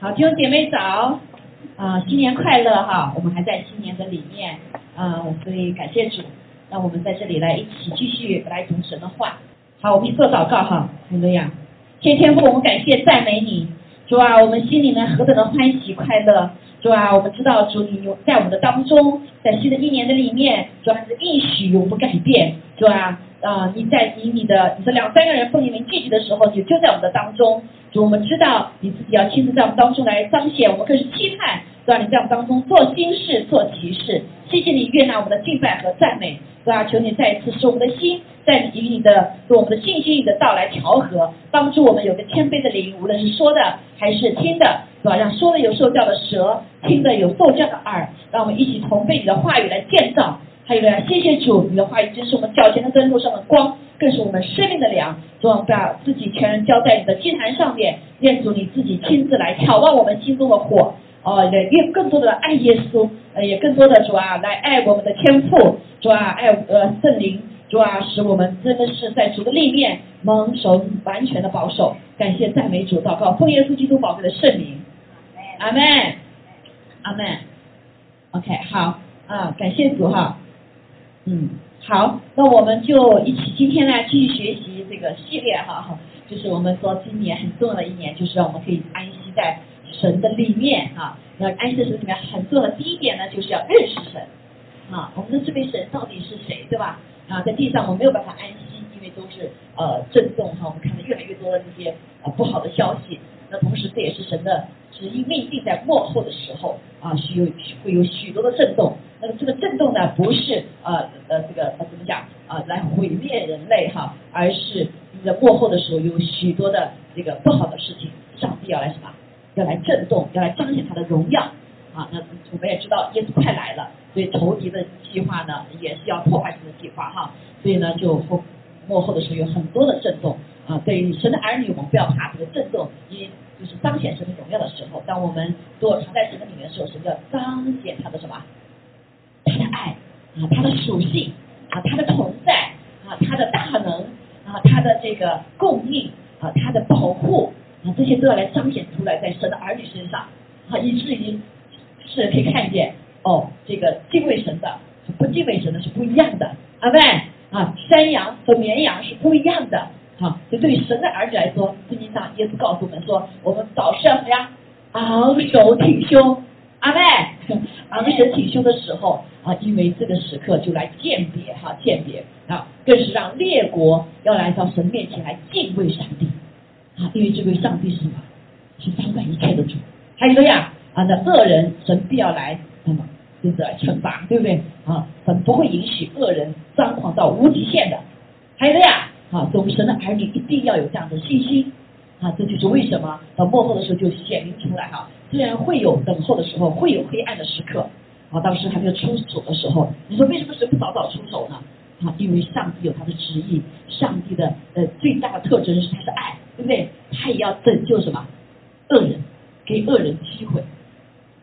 好，弟兄姐妹早，啊，新年快乐哈！我们还在新年的里面，啊，所以感谢主，让我们在这里来一起继续来读神的话。好，我们一做祷告哈，怎么样？谢天父，我们感谢赞美你，主啊，我们心里面何等的欢喜快乐，主啊，我们知道主你有在我们的当中，在新的一年的里面，主啊，是应许永不改变，主啊。啊，你在以你的你的两三个人奉你名聚集的时候，你就在我们的当中。主，我们知道你自己要亲自在我们当中来彰显，我们更是期盼，对吧？你在我们当中做新事、做奇事。谢谢你悦纳我们的敬拜和赞美，对吧？求你再一次使我们的心在与你的、与我们的信心、你的道来调和，帮助我们有个谦卑的灵，无论是说的还是听的，对吧？让说的有受教的舌，听的有受教的耳，让我们一起同被你的话语来建造。还有呢，谢谢主，你的话语真是我们脚前的灯，路上的光，更是我们生命的粮。主，把自己全人交在你的祭坛上面，愿主你自己亲自来挑旺我们心中的火。哦，也越更多的爱耶稣，呃，也更多的主啊，来爱我们的天父，主啊，爱呃圣灵，主啊，使我们真的是在主的立面蒙受完全的保守。感谢赞美主，祷告奉耶稣基督宝贵的圣灵。阿门，阿门。OK，好啊，感谢主哈。嗯，好，那我们就一起今天呢继续学习这个系列哈，就是我们说今年很重要的一年，就是让我们可以安息在神的里面啊。那安息在神里面很重要的第一点呢，就是要认识神啊。我们的这位神到底是谁，对吧？啊，在地上我们没有办法安息，因为都是呃震动哈，我们看到越来越多的这些呃不好的消息。那同时这也是神的旨意命定，在幕后的时候啊，需有会有许多的震动。那么这个震动呢，不是呃呃这个呃怎么讲啊来毁灭人类哈，而是在幕后的时候有许多的这个不好的事情，上帝要来什么？要来震动，要来彰显他的荣耀啊。那我们也知道耶稣快来了，所以仇敌的计划呢也是要破坏神的计划哈。所以呢就后幕后的时候有很多的震动啊。对于神的儿女，我们不要怕这个震动，因就是彰显神的荣耀的时候。当我们多藏在神的里面的时候，神要彰显他的什么？他的爱啊，他的属性啊，他的存在啊，他的大能啊，他的这个供应啊，他的保护啊，这些都要来彰显出来在神的儿女身上啊，以至于是可以看见哦，这个敬畏神的和不敬畏神的是不一样的，阿妹啊，山羊和绵羊是不一样的啊，这对于神的儿子来说，圣经上耶稣告诉我们说，我们早上要怎么样昂首挺胸。阿妹，昂首挺胸的时候啊，因为这个时刻就来鉴别哈，鉴别啊，更是让列国要来到神面前来敬畏上帝啊，因为这位上帝是什么？是掌管一切的主。还有呀啊，那恶人神必要来那么就是来惩罚，对不对啊？神不会允许恶人张狂到无极限的。还有呀啊，我们神的儿女一定要有这样的信心啊，这就是为什么到幕后的时候就显明出来哈。虽然会有等候的时候，会有黑暗的时刻，啊，当时还没有出手的时候，你说为什么神不早早出手呢？啊，因为上帝有他的旨意，上帝的呃最大的特征是他是爱，对不对？他也要拯救什么恶人，给恶人机会，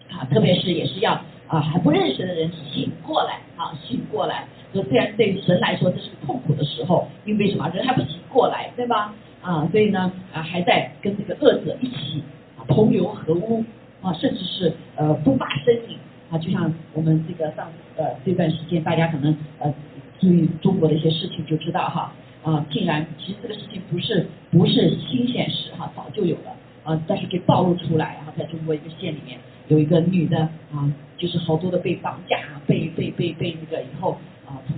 啊，特别是也是要啊还不认识的人醒过来，啊醒过来。说虽然对神来说这是个痛苦的时候，因为什么？人还不醒过来，对吧？啊，所以呢啊还在跟这个恶者一起。同流合污啊，甚至是呃不法身影啊，就像我们这个上呃这段时间，大家可能呃注意中国的一些事情就知道哈啊，竟然其实这个事情不是不是新鲜事哈，早就有了啊，但是给暴露出来然后，在中国一个县里面有一个女的啊，就是好多的被绑架，被被被被那个以后啊，从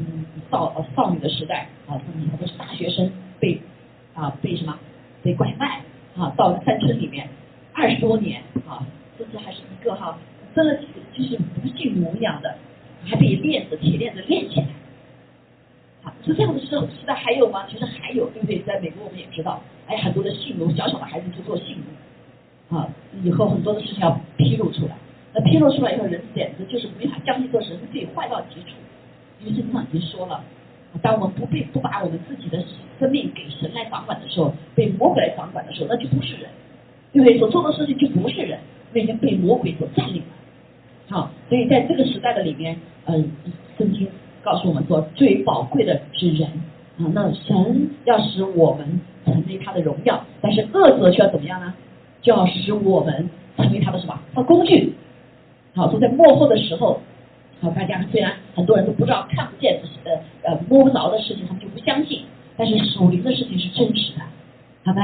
少少女的时代啊，他们都是大学生被啊被什么被拐卖啊，到山村里面。二十多年啊，甚至还是一个哈，真的就是不信模样的，还被链子铁链子链起来。好，就这样的时候，时代还有吗？其实还有，对不对？在美国我们也知道，哎，很多的性奴，小小的孩子去做性奴，啊，以后很多的事情要披露出来。那披露出来以后，人简直就是没法相信做神，自己坏到极处。因为圣经上已经说了，当我们不被不把我们自己的生命给神来掌管的时候，被魔鬼来掌管的时候，那就不是人。对不对？所做的事情就不是人，那已经被魔鬼所占领了。好，所以在这个时代的里面，嗯，圣经告诉我们说，最宝贵的是人啊。那神要使我们成为他的荣耀，但是恶者却要怎么样呢？就要使我们成为他的什么？他工具。好，所以在幕后的时候，好，大家虽然很多人都不知道、看不见的呃摸不着的事情，他们就不相信，但是属灵的事情是真实的，好吧？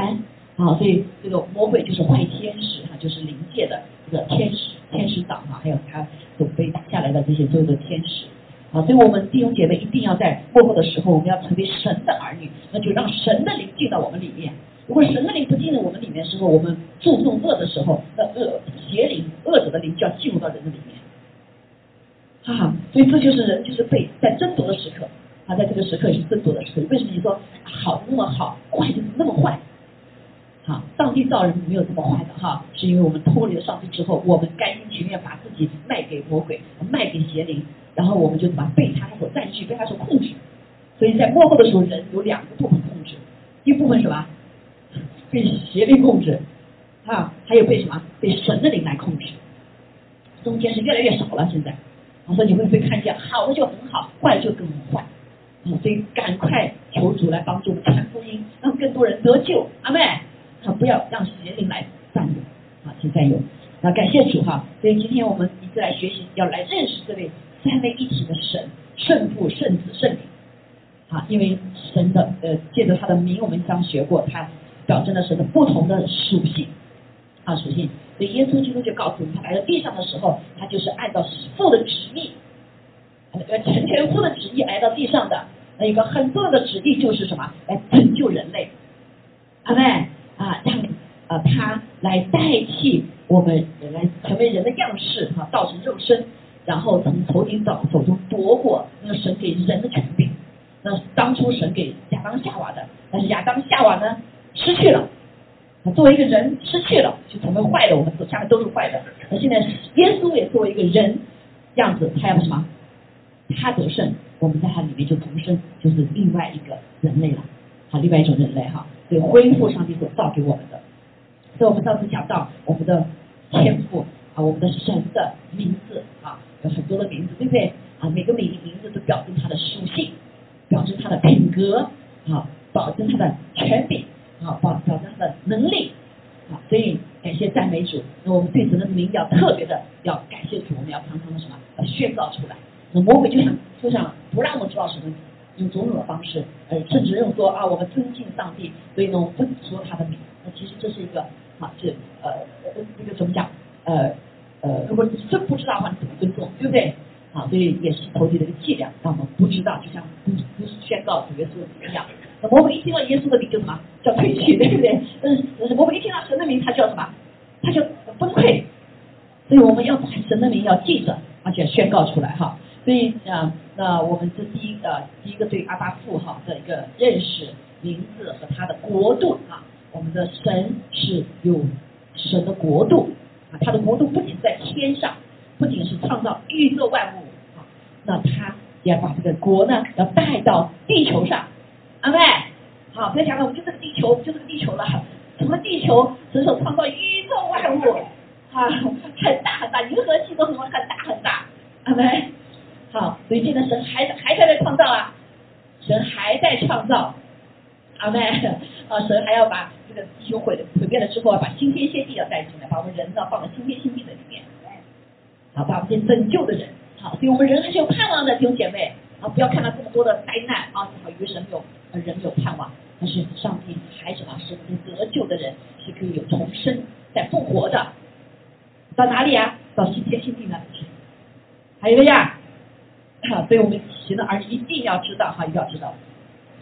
好，所以这个魔鬼就是坏天使，哈，就是灵界的这个天使、天使长哈，还有他所被打下来的这些所有的天使。啊，所以我们弟兄姐妹一定要在过后的时候，我们要成为神的儿女，那就让神的灵进到我们里面。如果神的灵不进入我们里面的时候，我们注重恶的时候，那恶邪灵、恶者的灵就要进入到人的里面。哈哈，所以这就是人就是被在争夺的时刻啊，在这个时刻也是争夺的时刻。为什么你说好那么好，坏就那么坏？好，上帝造人没有这么坏的哈，是因为我们脱离了上帝之后，我们甘心情愿把自己卖给魔鬼，卖给邪灵，然后我们就把被他所占据，被他所控制。所以在幕后的时候，人有两个部分控制，一部分什么？被邪灵控制，啊，还有被什么？被神的灵来控制，中间是越来越少了。现在，我说你会不会看见好的就很好，坏就更坏？啊，所以赶快求主来帮助我们传福音，让更多人得救。阿妹，啊，不要让邪灵来占有，啊，请占有。那感谢主哈。所以今天我们一直来学习，要来认识这位三位一体的神，圣父、圣子、圣灵。啊，因为神的呃，借着他的名，我们刚学过他。表征的神的不同的属性啊属性，所以耶稣基督就告诉我们，他来到地上的时候，他就是按照父的旨意，呃成全父的旨意来到地上的。那一个很重要的旨意就是什么？来拯救人类，阿妹啊，让啊他来代替我们来成为人的样式哈，造成肉身，然后从头顶到手中夺过那个神给人的权柄。那当初神给亚当夏娃的，但是亚当夏娃呢？失去了，作为一个人失去了，就成为坏的。我们下面都是坏的。那现在耶稣也作为一个人样子，他要什么？他得胜，我们在他里面就重生，就是另外一个人类了。好，另外一种人类哈，对，恢复上帝所造给我们的。所以我们上次讲到我们的天赋啊，我们的神的名字啊，有很多的名字，对不对？啊，每个名名字都表征他的属性，表征他的品格啊，保证他的权柄。好，保表彰他的能力，好，所以感谢赞美主。那我们对神的名要特别的要感谢主，我们要常常的什么？要宣告出来。那魔鬼就想就想不让我知道什么，用种种的方式，呃，甚至用说啊，我们尊敬上帝，所以呢，我们不说他的名。那其实这是一个啊，是呃，这个怎么讲？呃呃，如果你真不知道的话，你怎么尊重？对不对？啊，所以也是投递的一个伎俩，让我们不知道，就像不不宣告主耶稣的名一样。那魔鬼一听到耶稣的名就什么叫退去，对不对？嗯，魔鬼一听到神的名，他叫什么？他就崩溃。所以我们要把神的名要记着，而且宣告出来哈。所以啊，那我们这第一个第一个对阿巴父哈的一个认识，名字和他的国度啊，我们的神是有神的国度啊，他的国度不仅在天上，不仅是创造宇宙万物啊，那他也要把这个国呢要带到地球上。阿妹，好，不要讲了，我们就这个地球，就这个地球了。什么地球？神所创造宇宙万物，啊，很大很大，银河系都什么很大很大。阿妹，好，所以现在神还还在在创造啊，神还在创造。阿妹，啊，神还要把这个地球毁毁灭了之后，把新天新地要带进来，把我们人呢放到新天新地的里面，好，把我们这些拯救的人，好，所以我们人还是有盼望的，弟兄姐妹，啊，不要看到这么多的灾难啊，好，以为神有。人有盼望，但是上帝还什么？是得救的人是可以有重生、再复活的。到哪里啊？到新天新地那里去。还有个呀，所以我们行的儿女一定要知道哈，一定要知道。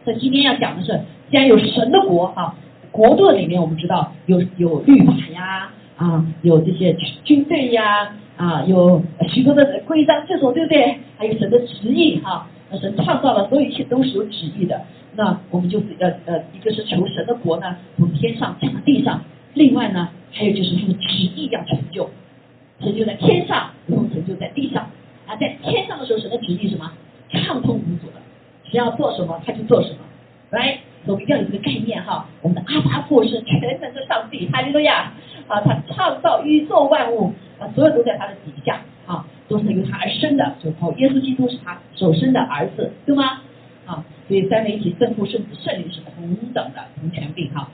所以今天要讲的是，既然有神的国哈，国度里面我们知道有有律法呀，啊，有这些军队呀，啊，有许多的规章制度，对不对？还有神的旨意哈，神创造了所有一切都是有旨意的。那我们就是呃呃，一个是求神的国呢，从天上降到地上；另外呢，还有就是他的旨意要成就，成就在天上，然后成就在地上。啊，在天上的时候，神的旨意什么畅通无阻的，只要做什么他就做什么。来，我们一定要有这个概念哈，我们的阿爸父是全能的上帝，哈利路亚！啊，他创造宇宙万物，所有都在他的底下，啊，都是由他而生的，就靠耶稣基督是他所生的儿子，对吗？啊，所以三位一体圣父、圣子、圣灵是同等的同权柄哈。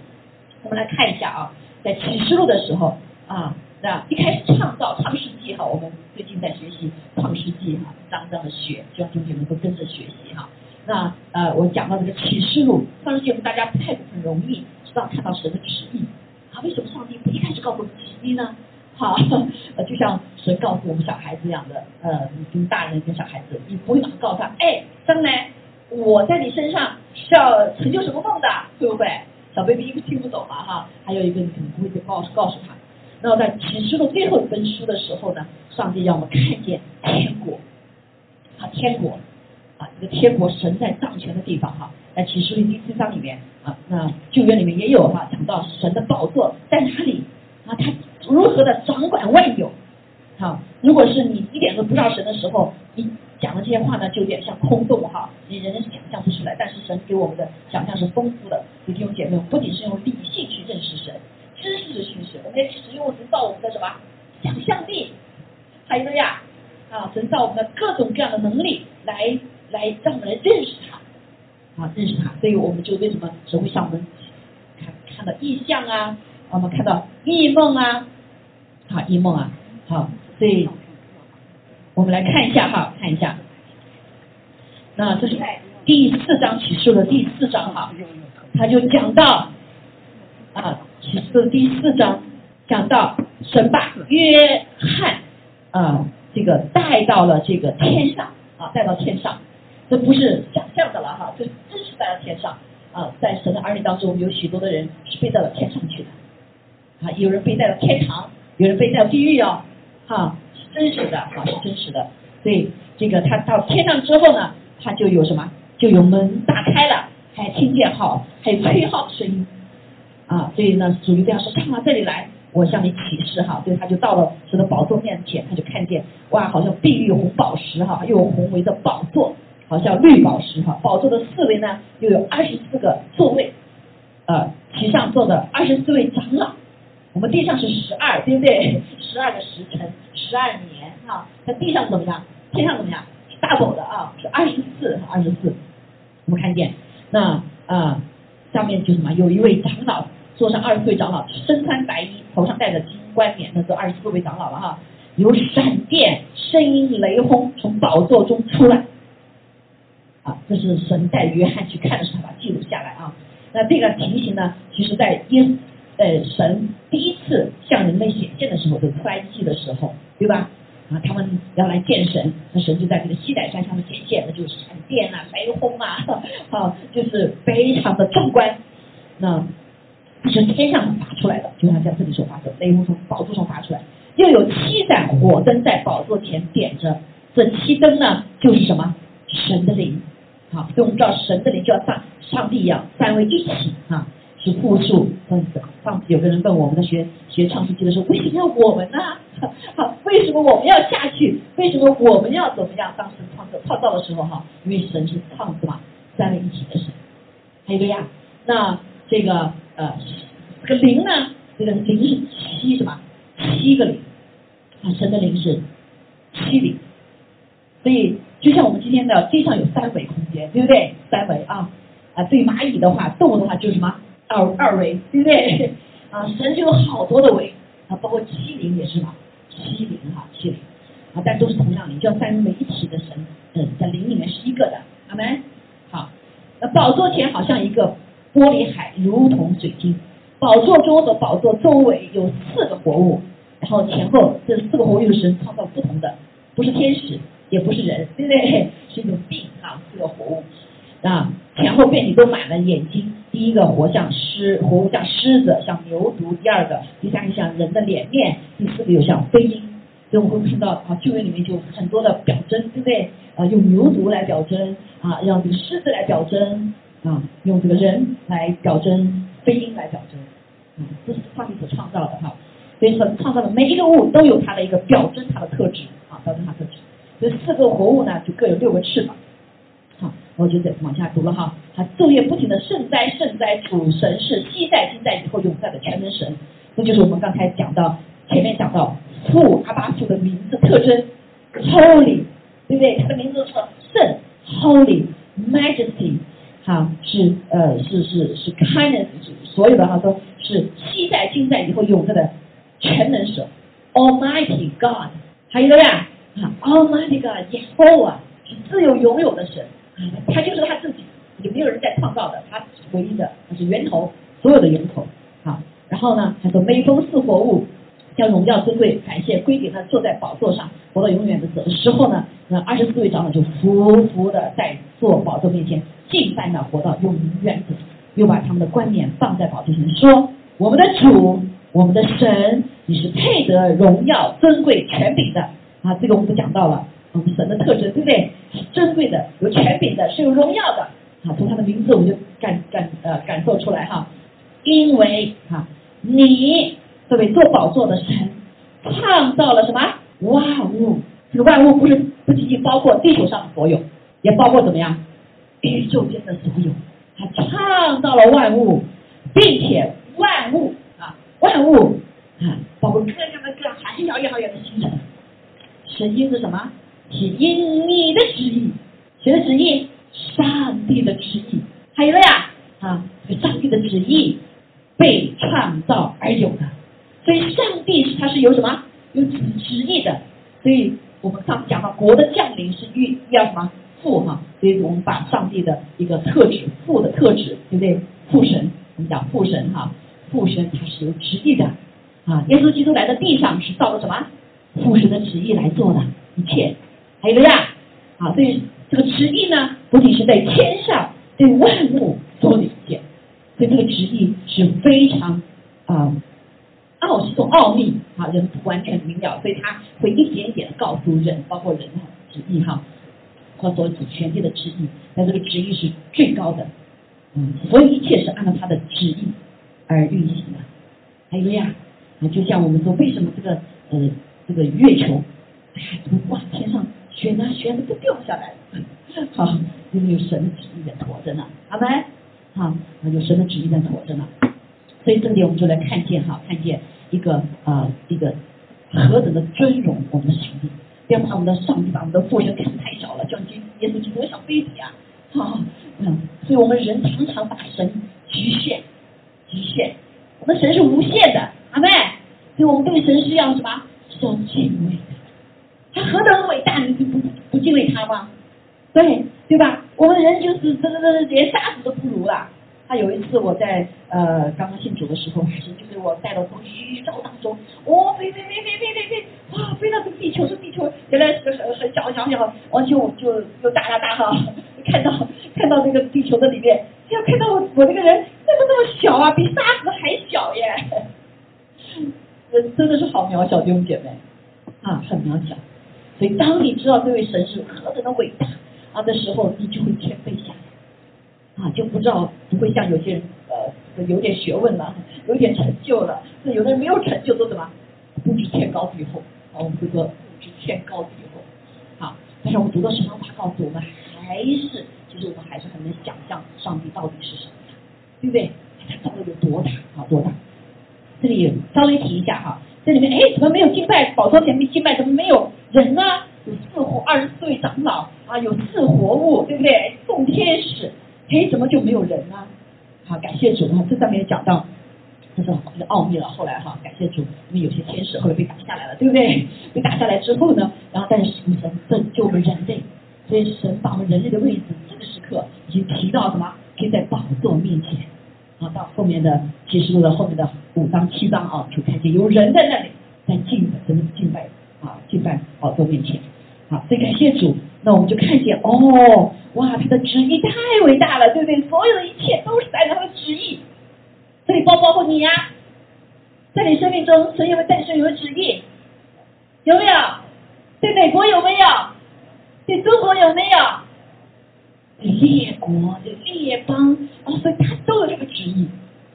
我们来看一下啊，在启示录的时候啊，那一开始创造创世纪哈，我们最近在学习创世纪哈，脏脏的学，希望同学们都跟着学习哈。那呃，我讲到这个启示录，创世纪我们大家不太很容易知道看到神的旨意啊，为什么上帝不一开始告诉我们旨意呢？好，呃，就像神告诉我们小孩子一样的，呃，你跟大人跟小孩子，你不会马上告诉他，哎，将来我在你身上是要成就什么梦的，对不对？小 baby 一个听不懂嘛哈，还有一个你可能不会去告诉告诉他。那么在启示录最后一本书的时候呢，上帝让我们看见天国，啊，天国，啊，这个天国神在掌权的地方哈，在启示录第四章里面啊，那旧约里面也有哈，讲到神的宝座在哪里啊，他如何的掌管万有，好，如果是你一点都不知道神的时候，你讲的这些话呢，就有点像空洞哈，你人想象不出来，但是神给我们的想象是丰富的，弟兄姐妹，不仅是用理性去认识神。知识的叙事，我们要使用神造我们的什么？想象力，还有呀啊，神造我们的各种各样的能力，来来让我们来认识他。啊，认识他，所以我们就为什么神会向我们看看到异象啊，我们看到异梦啊，好一梦啊，好，所以我们来看一下哈，看一下，那这是第四章启示的第四章哈，他就讲到啊。启示第四章讲到神把约翰啊这个带到了这个天上啊带到天上，这不是想象的了哈，这真是带到天上啊，在神的儿女当中有许多的人是被带到天上去的啊，有人被带到天堂，有人被带地狱哦，哈是真实的啊是真实的，所以这个他到天上之后呢，他就有什么就有门打开了，还听见号还有吹号的声音。啊，所以呢，主就这样说：“上到这里来，我向你启示哈。”所以他就到了神的宝座面前，他就看见哇，好像碧玉红宝石哈，又有红围的宝座，好像绿宝石哈。宝座的四围呢，又有二十四个座位，呃，其上坐的二十四位长老。我们地上是十二，对不对？十二个时辰，十二年哈。在地上怎么样？天上怎么样？是大宝的啊，是二十四，二十四。我们看见那啊，下面就什么？有一位长老。坐上二十四位长老，身穿白衣，头上戴着金冠冕，那是二十四位长老了哈。有闪电、声音、雷轰从宝座中出来，啊，这是神带约翰去看的时候，他把记录下来啊。那这个情形呢，其实在耶呃神第一次向人类显现的时候，就出埃及的时候，对吧？啊，他们要来见神，那神就在这个西乃山上面显现，那就是闪电啊、雷轰啊，啊，就是非常的壮观，那。是天上发出来的，就像在这里所发的，雷轰从宝座上发出来，又有七盏火灯在宝座前点着，这七灯呢，就是什么？神的灵，好，所以我们知道神的灵就要像上帝一样，三位一体啊，是复数。分子上次有个人问我们的学学创世纪的时候，为什么要我们呢？好，为什么我们要下去？为什么我们要怎么样？当时创造创造的时候哈，因为神是创造嘛，三位一体的神。还有个呀，那这个。呃，这个灵呢，这个灵是七什么？七个灵啊，神的灵是七灵，所以就像我们今天的地上有三维空间，对不对？三维啊啊，对蚂蚁的话，动物的话就是什么？二二维，对不对？啊，神就有好多的维啊，包括七灵也是嘛，七灵哈，七灵啊，但都是同样灵，叫三位一体的神，嗯，在灵里面是一个的，阿门。好，那宝座前好像一个。玻璃海如同水晶，宝座中和宝座周围有四个活物，然后前后这四个活物又是创造不同的，不是天使，也不是人，对不对？是一种病啊，四个活物啊，前后遍体都满了眼睛。第一个活像狮，活像狮子，像牛犊；第二个，第三个像人的脸面；第四个又像飞鹰。所以我们会看到啊，旧约里面就很多的表征，对不对？啊，用牛犊来表征啊，让 这个狮子来表征。啊，用这个人来表征，飞鹰来表征，啊，这是上帝所创造的哈。所以说，创造的每一个物都有它的一个表征，它的特质啊，表征它特质。这四个活物呢，就各有六个翅膀。好，我就再往下读了哈。他昼夜不停的圣哉圣哉，主神是昔在今在以后永在的全能神。这就是我们刚才讲到前面讲到父阿巴父的名字特征，Holy，对不对？他的名字是圣，Holy Majesty。哈，是呃，是是是 kindness，所有的哈都是昔在今在以后永在的全能神 Almighty God，还有了呀，啊，Almighty God，耶和华是自由拥有的神，他就是他自己，也没有人在创造的，他是唯一的，他是源头，所有的源头，好，然后呢，他说每逢四活物，将荣耀尊贵感谢归给他坐在宝座上活到永远的的时候呢，那二十四位长老就匍匐的在坐宝座面前敬拜那活到永远的，又把他们的观念放在宝座前说：我们的主。我们的神，你是配得荣耀、尊贵、权柄的啊！这个我们都讲到了，我们神的特征，对不对？是珍贵的，有权柄的，是有荣耀的啊！从他的名字我们就感感呃感受出来哈，因为哈，你这位做宝座的神创造了什么万物？这个万物不是不仅仅包括地球上的所有，也包括怎么样宇宙间的所有，他创造了万物，并且万物啊。万物啊，包括各样的各很遥远好远的星辰，神因是什么？是因你的旨意，谁的旨意？上帝的旨意。还有了呀啊，这上帝的旨意被创造而有的，所以上帝是他是有什么？有旨旨意的。所以我们刚讲到国的降临是欲要什么？父哈，所以我们把上帝的一个特质，父的特质，对不对？父神，我们讲父神哈。父神他是有旨意的啊，耶稣基督来到地上是照着什么父神的旨意来做的一切，还有个呀啊，所以这个旨意呢，不仅是在天上对万物做的一切，所以这个旨意是非常啊奥是种奥秘啊，人不完全明了，所以他会一点一点的告诉人，包括人的旨意哈，或所主全地的旨意，但这个旨意是最高的，嗯，所有一切是按照他的旨意。而运行的，还有呀，啊，就像我们说，为什么这个呃这个月球，哎呀，怎么往天上旋啊旋的都掉下来了？好，因为有神的旨意在驮着呢，好没？好，有神的旨意在驮着呢。所以这里我们就来看见哈，看见一个啊一个何等的尊荣我们的上帝，不要把我们的上帝把我们的父神看太小了，叫耶耶稣基督小 baby 啊，好，嗯，所以我们人常常把神局限。局限，我们神是无限的，阿妹，所以我们对神是要什么？是要敬畏的。他何等伟大，你就不不敬畏他吗？对，对吧？我们人就是这这这连沙子都不如了。他有一次我在呃刚刚信主的时候，神就给我带到从宇宙当中，哦飞飞飞飞飞飞飞，哇飞到这个地球，这地球原来是个很很小很小小，完就就就大大大哈，看到看到那个地球的里面，要看到我我这个人。这么这么小啊，比沙子还小耶！人 真的是好渺小，弟兄姐妹啊，很渺小。所以当你知道这位神是何等的伟大啊的时候，你就会谦卑下来啊，就不知道不会像有些人呃有点学问了，有点成就了。那有的人没有成就，都什么不知天高地厚啊？我们会说不知天高地厚啊。但是我们读到神的话告诉我们，还是其实我们还是很能想象上帝到底是什么样。对不对？他造的有多大啊？多大？这里稍微提一下哈，这里面哎，怎么没有敬拜宝座前面敬拜？怎么没有人呢？有四活二十四位长老啊，有四活物，对不对？众天使，哎，怎么就没有人呢？好，感谢主啊！这上面讲到，这是这个奥秘了。后来哈，感谢主，因为有些天使后来被打下来了，对不对？被打下来之后呢，然后但是神拯救我们人类，所以神把我们人类的位置，这个时刻已经提到什么？可以在宝座面前，啊，到后面的启示录的后面的五章七章啊，就看见有人在那里在敬的，真的是敬拜啊，敬拜宝座面前，好，所以感谢主，那我们就看见哦，哇，他的旨意太伟大了，对不对？所有的一切都是在他的旨意，这里包包括你呀，在你生命中，神有没有诞生有旨意？有没有？对美国有没有？对中国有没有？列国的列邦哦，所以他都有这个旨意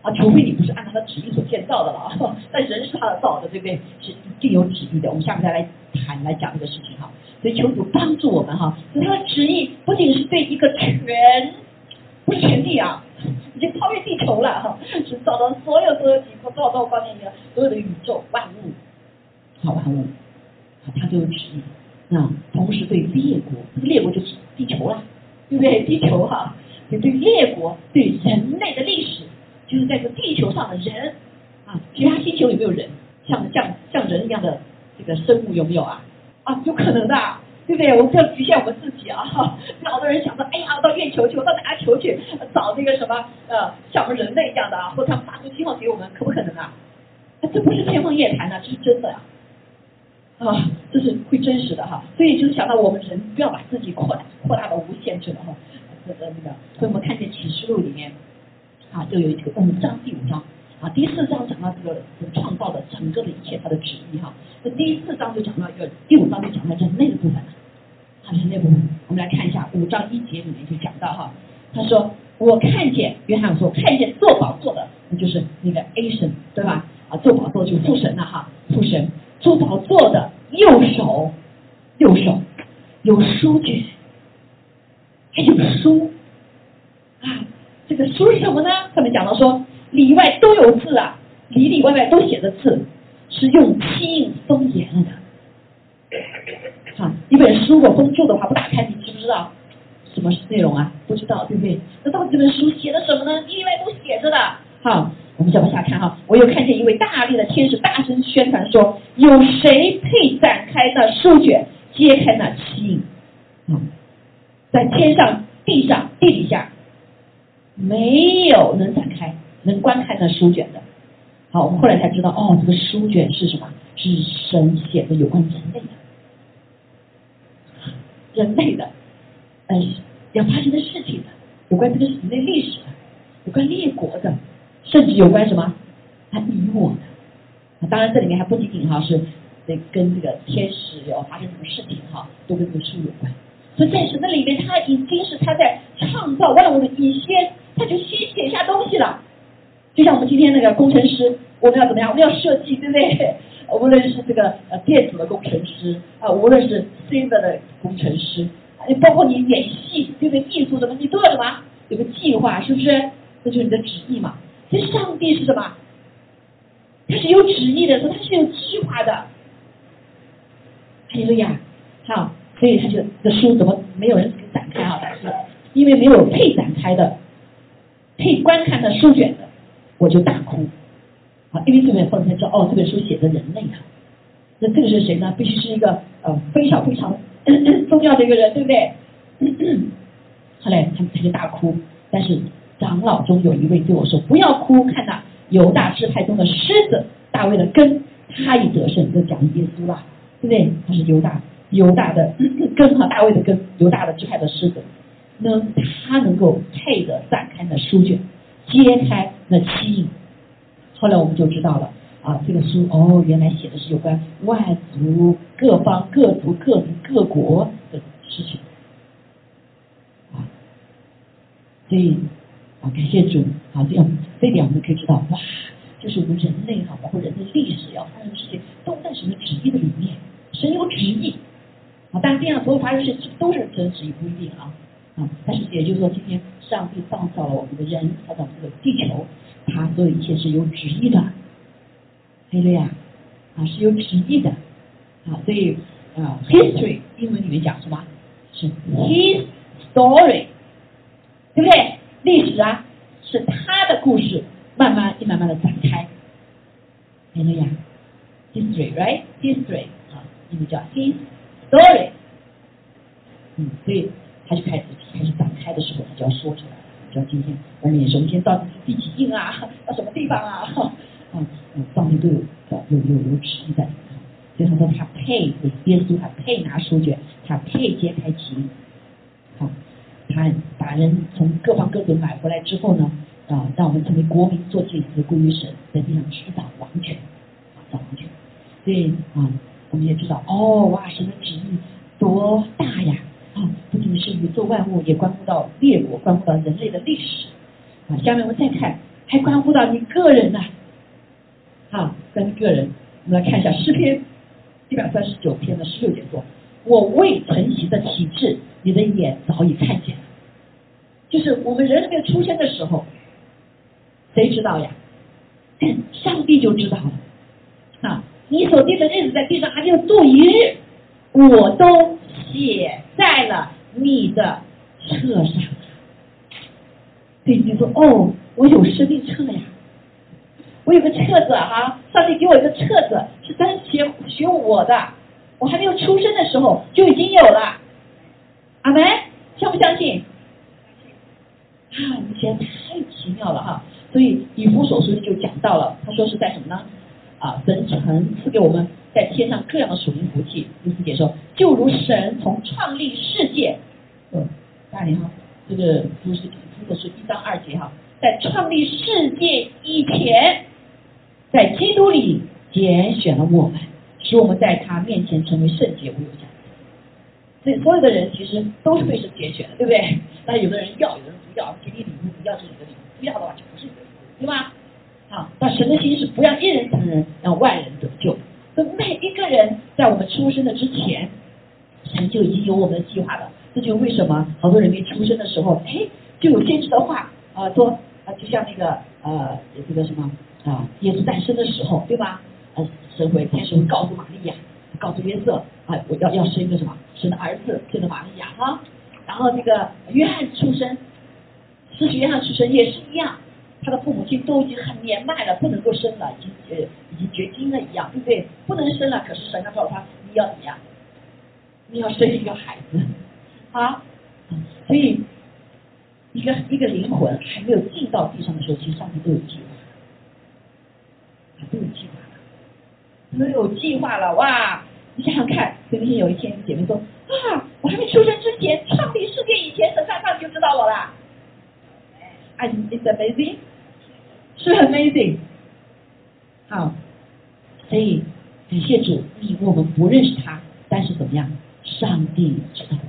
啊，除非你不是按他的旨意所建造的了啊。但人是他的造的，对不对？是一定有旨意的。我们下面再来谈来讲这个事情哈。所以求主帮助我们哈。所以他的旨意不仅是对一个全，不是全地啊，已经超越地球了哈，是造到所有所有几个多少多少方面的所有的宇宙万物，好万物，他都有旨意。那同时对列国，这个列国就是地球了。对不对？地球哈，对列国，对人类的历史，就是在这地球上的人啊，其他星球有没有人？像像像人一样的这个生物有没有啊？啊，有可能的，对不对？我们不要局限我们自己啊！好多人想着，哎呀，到月球去，我到哪个球去找那个什么呃，像我们人类一样的啊，或者他们发出信号给我们，可不可能啊？这不是天方夜谭呐，这是真的呀！啊，这是会真实的哈。所以就是想到我们人不要把自己扩大扩大到无限制了哈。这个那个，所以我们看见启示录里面啊，就有一个五章第五章。啊，第四章讲到这个创造的整个的一切它的旨意哈，那第四章就讲到一个，第五章就讲到人类的部分了，啊，人类部分，我们来看一下五章一节里面就讲到哈，他说我看见约翰说看见做宝座的，那就是那个 A 神对吧？啊，做宝座就父神了哈，父神做宝座的右手，右手有书卷，还有书啊，这个书是什么呢？上面讲到说。里外都有字啊，里里外外都写着字，是用漆印封严了的。哈，一本书如果封住的话，不打开，你知不知道什么内容啊？不知道，对不对？那到底这本书写的什么呢？里里外都写着的。好，我们再往下看哈。我又看见一位大力的天使大声宣传说：“有谁配展开那书卷，揭开那漆印？啊，在天上、地上、地底下，没有能展开。”能观看那书卷的，好，我们后来才知道，哦，这个书卷是什么？是神写的有关人类的，人类的，嗯，要发生的事情的，有关这个人类历史的，有关列国的，甚至有关什么？他你我的，当然这里面还不仅仅哈是得跟这个天使要发生什么事情哈，都跟这个书有关。所以在神的里面，他已经是他在创造万物的以先，他就先写下东西了。就像我们今天那个工程师，我们要怎么样？我们要设计，对不对？无论是这个呃电子的工程师啊，无论是 C 的的工程师，你包括你演戏，对不对？艺术什么，你都要什么？有个计划，是不是？这就是你的旨意嘛。这上帝是什么？他是有旨意的，说他是有计划的。哎呀，好，所以他就这书怎么没有人展开啊？是因为没有配展开的、配观看的书卷的。我就大哭，啊，因为这本后来才知道，哦，这本书写的人类啊，那这个是谁呢？必须是一个呃非常非常 重要的一个人，对不对？后来他们他就大哭，但是长老中有一位对我说：“不要哭，看那犹大支派中的狮子大卫的根，他已得胜。”就讲耶稣了，对不对？他是犹大犹大的 根和大卫的根，犹大的支派的狮子，那他能够配得展开的书卷。揭开那七印，后来我们就知道了啊，这个书哦，原来写的是有关万族各方各族各民各国的事情啊，所以啊，感谢主啊，这样这点我们可以知道哇，就是我们人类哈，包括人类历史要发生的事情，都在神的旨意的里面，神有旨意啊，但是这样所有发生事情都是神的旨意不一定啊。啊，但是也就是说，今天上帝创造了我们的人，创造这个地球，他所有一切是有旨意的，对不对呀？啊，是有旨意的，啊，所以啊，history 英文里面讲什么？是 his story，对不对？历史啊，是他的故事，慢慢一慢慢的展开，对不对呀？history，right？history 啊，英文叫 his story，嗯，所以。他就开始开始展开的时候，他就要说出来了。就要今天我们首先到第几印啊？到什么地方啊？嗯嗯，上面都有有有有旨意在。所以他说他配耶稣，他配拿书卷，他配揭开其好，他把人从各方各国买回来之后呢，啊，让我们成为国民，做祭司，归于神，在地上执掌王权，啊，掌王权。所以啊，我们也知道，哦，哇，神的旨意多大呀！啊，不仅是宇宙万物，也关乎到列国，关乎到人类的历史。啊，下面我们再看，还关乎到你个人呢。啊，关于个人，我们来看一下诗篇一百三十九篇的十六节说：“我未成形的体质，你的眼早已看见了。”就是我们人还没有出生的时候，谁知道呀？上帝就知道了。啊，你所定的日子在地上还没有度一日，我都。写在了你的册上。对，你说哦，我有生命册呀。我有个册子哈，上帝给我一个册子，是单写写我的，我还没有出生的时候就已经有了。阿门，相不相信？啊，以前太奇妙了哈。所以以弗所书就讲到了，他说是在什么呢？啊，神曾赐给我们在天上各样的属灵福气。第四节说，就如神从创立世界，嗯，大家哈，这个不是这个是一章二节哈，在创立世界以前，在基督里拣选了我们，使我们在他面前成为圣洁无有瑕疵。所以所有的人其实都是被神拣选的，对不对？那有的人要，有的人不要，给你礼物不要这里的礼物，不要的话就不是你的礼物，对吧？好，那神的心是不让一人成人，让万人得救。所以每一个人在我们出生的之前，神就已经有我们的计划了。这就是为什么好多人没出生的时候，哎，就有先知的话啊说啊，就像那个呃这个什么啊，耶稣诞生的时候，对吧？呃，神会天使会告诉玛利亚，告诉约瑟啊，我要要生一个什么神的儿子，叫做玛利亚哈。然后那个约翰出生，施洗约翰出生也是一样，他的父母亲都已经很年迈了，不能够生了，已经呃已经绝经了一样，对不对？不能生了，可是神告诉他你要怎么样？你要生一个孩子啊！所以一个一个灵魂还没有进到地上的时候，其实上帝都有计划，都有计划，都有计划了哇！你想想看，最近有一天姐妹说啊，我还没出生之前，创立世界以前，神上上就知道我了。哎，It's amazing，是很 amazing。好，所以感谢主，你我们不认识他，但是怎么样，上帝知道我们。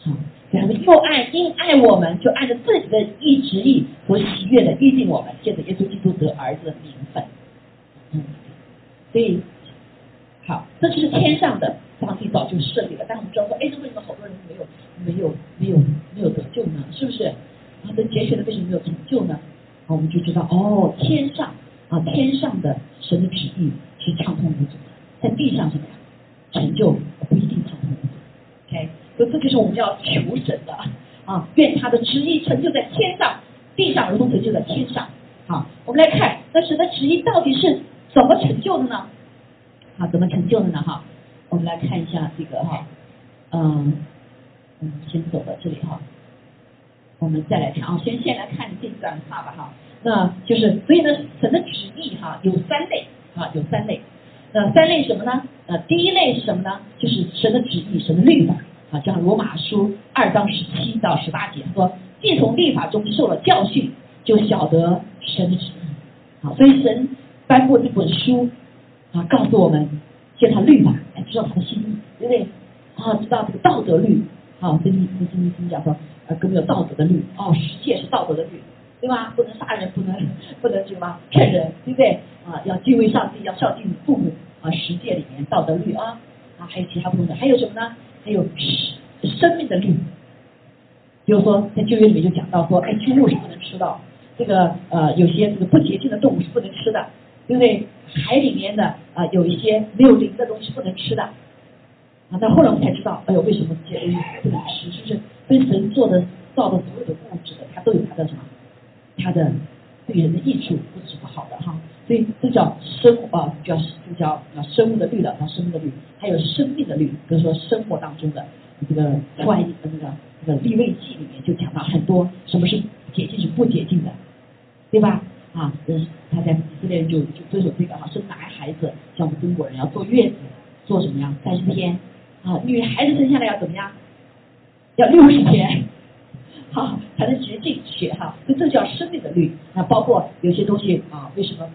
好，然后又爱因爱我们，就按照自己的意志意和喜悦的预定我们，借着耶稣基督得儿子的名分。嗯，所以。好，这就是天上的上帝早就设立了，但我们知道说，哎，那为什么好多人没有没有没有没有得救呢？是不是？啊，这节选的为什么没有成就呢？啊我们就知道，哦，天上啊，天上的神的旨意是畅通无阻，在地上怎么样？成就不一定畅通无阻。OK，所以这就是我们要求神的啊，愿他的旨意成就在天上，地上如同成就在天上。好，我们来看，那神的旨意到底是怎么成就的呢？好，怎么成就的呢？哈，我们来看一下这个哈，嗯嗯，先走到这里哈，我们再来看啊，先先来看这段话吧哈，那就是所以呢，神的旨意哈有三类啊，有三类，那三类什么呢？呃，第一类是什么呢？就是神的旨意，神的律法啊，像罗马书二章十七到十八节说，既从律法中受了教训，就晓得神的旨意，啊，所以神颁布这本书。啊，告诉我们借他律法来知道他的心意，对不对？啊，知道这个道德律，啊，跟你跟跟跟讲说，呃，更有道德的律，哦，十诫是道德的律，对吧？不能杀人，不能不能什么骗人，对不对？啊，要敬畏上帝，要孝敬父母，啊，十诫里面道德律啊，啊，还有其他部分，还有什么呢？还有生命的律，比如说在旧约里面就讲到说，哎，猪肉是不能吃的，这个呃，有些这个不洁净的动物是不能吃的。对不对？海里面的啊，有一些没有磷的东西不能吃的啊。那后来我们才知道，哎呦，为什么这些东西不能吃？就是跟神做的造的所有的物质的，它都有它的什么？它的对人的益处，不是不好的哈。所以这叫生啊，叫这叫啊生物的律了，叫生物的律。还有生命的律，比如说生活当中的这个出埃那个那个立位记里面就讲到很多什么是洁净是不洁净的，对吧？啊，嗯，他在以色列人就就遵守这个哈，生男孩子像我们中国人要坐月子，做什么呀？三十天啊，女孩子生下来要怎么样？要六十天，好才能洁净血哈，所以这叫生命的律。那包括有些东西啊，为什么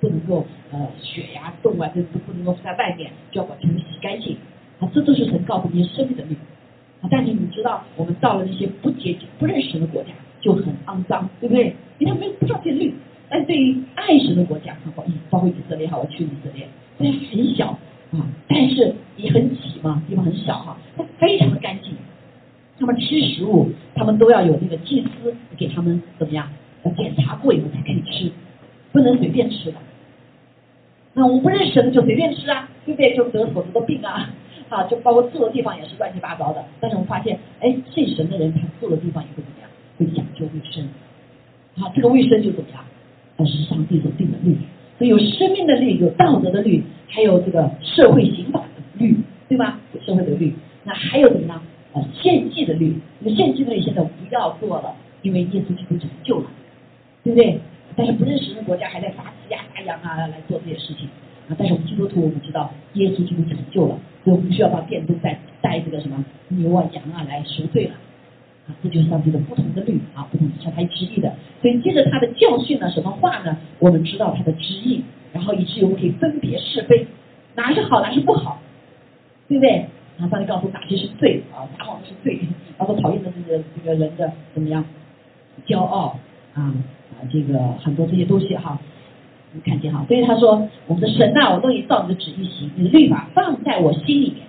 不能够呃血呀、动啊，这都不能够在外面，就要把全部洗干净啊？这都是神告诉你生命的律啊。但是你知道，我们到了那些不洁净、不认识的国家，就很肮脏，对不对？因为他们不知道这律。但对于爱神的国家，包括包括以色列哈，我去以色列，虽然很小啊，但是也很挤嘛，地方很小哈，它非常的干净。他们吃食物，他们都要有那个祭司给他们怎么样，检查过以后才可以吃，不能随便吃的。那我们不认识的就随便吃啊，对不对？就得很多的病啊，啊，就包括住的地方也是乱七八糟的。但是我们发现，哎，信神的人他住的地方也会怎么样？会讲究卫生，啊，这个卫生就怎么样？那是上帝所定的律。所以有生命的律，有道德的律，还有这个社会刑法的律，对吧？社会的律。那还有什么呢？呃，献祭的律。那献祭的律现在不要做了，因为耶稣基督成就了，对不对？但是不认识的国家还在杀鸡啊、杀羊啊来做这些事情啊。但是我们基督徒，我们知道耶稣基督成就了，所以我们需要到殿中带带这个什么牛啊、羊啊来赎罪了。啊，这就是上帝的不同的律啊，不同的他旨意的。所以接着他的教训呢，什么话呢？我们知道他的旨意，然后以至于我们可以分别是非，哪是好，哪是不好，对不对？啊，上帝告诉哪些是罪啊，撒谎是罪，包括讨厌的这个这个人的怎么样，骄傲啊啊，这个很多这些东西哈，你看见哈。所以他说，我们的神呐，我乐意照你的旨意行，你的律法放在我心里面。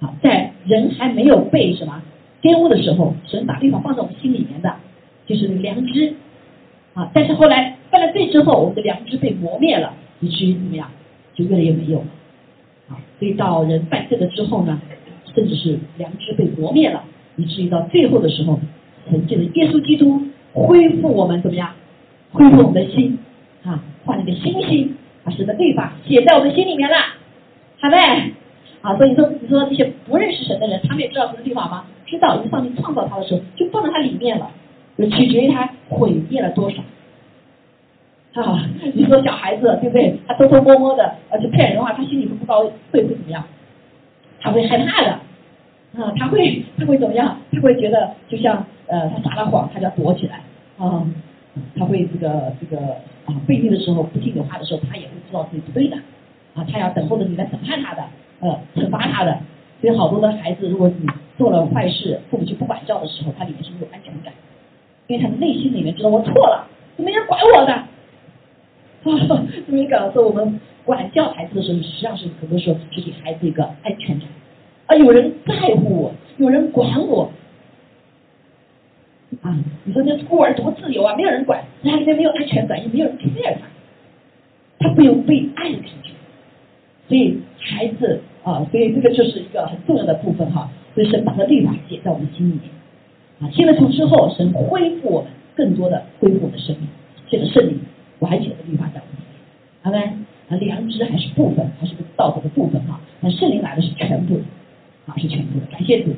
好，在人还没有被什么？玷污的时候，神把律法放在我们心里面的，就是良知啊。但是后来犯了罪之后，我们的良知被磨灭了，以至于怎么样，就越来越没有了啊。所以到人犯罪了之后呢，甚至是良知被磨灭了，以至于到最后的时候，神借着耶稣基督恢复我们怎么样，恢复我们的心啊，换了个新心，把神的律法写在我们心里面了，好没？啊，所以说你说这些不认识神的人，他们也知道神的律法吗？知道，因为上帝创造他的时候就放在他里面了，就取决于他毁灭了多少。啊，你说小孩子对不对？他偷偷摸摸的，而且骗人的话，他心里会不高，会会怎么样？他会害怕的，啊，他会他会怎么样？他会觉得就像呃，他撒了谎，他就要躲起来，啊，他会这个这个啊，背逆的时候不听你话的时候，他也会知道自己不对的，啊，他要等候着你来审判他的，呃，惩罚他的。所以好多的孩子，如果你做了坏事，父母就不管教的时候，他里面是没有安全感，因为他的内心里面知道我错了，没人管我的。啊，这么一个说我们管教孩子的时候，实际上是很多时候是给孩子一个安全感，啊，有人在乎我，有人管我。啊，你说那孤儿多自由啊，没有人管，他里面没有安全感，也没有人 care 他，他不有被爱的感觉，所以孩子。啊，所以这个就是一个很重要的部分哈。所以神把这律法写在我们心里面啊，信了从之后，神恢复我们更多的恢复我们的生命，借着圣灵完全的律法在我们里面。好嘞，啊，良知还是部分，还是个道德的部分哈。那圣灵来的是全部，啊，是全部的。感谢主。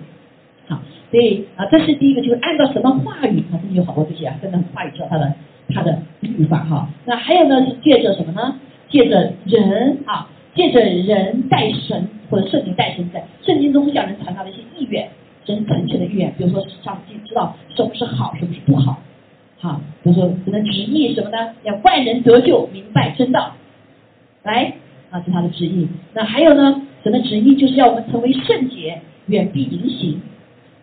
好，所以啊，这是第一个，就是按照什么话语啊？这里有好多这些啊，真的话语叫他的他的律法哈。那还有呢，是借着什么呢？借着人啊。借着人带神或者圣灵带神，在圣经中向人传达的一些意愿，神恳切的意愿，比如说上帝知道什么是好，什么是不好，好，比如说神的旨意什么呢？要万人得救，明白真道，来，啊，是他的旨意。那还有呢？神的旨意就是要我们成为圣洁，远避淫行，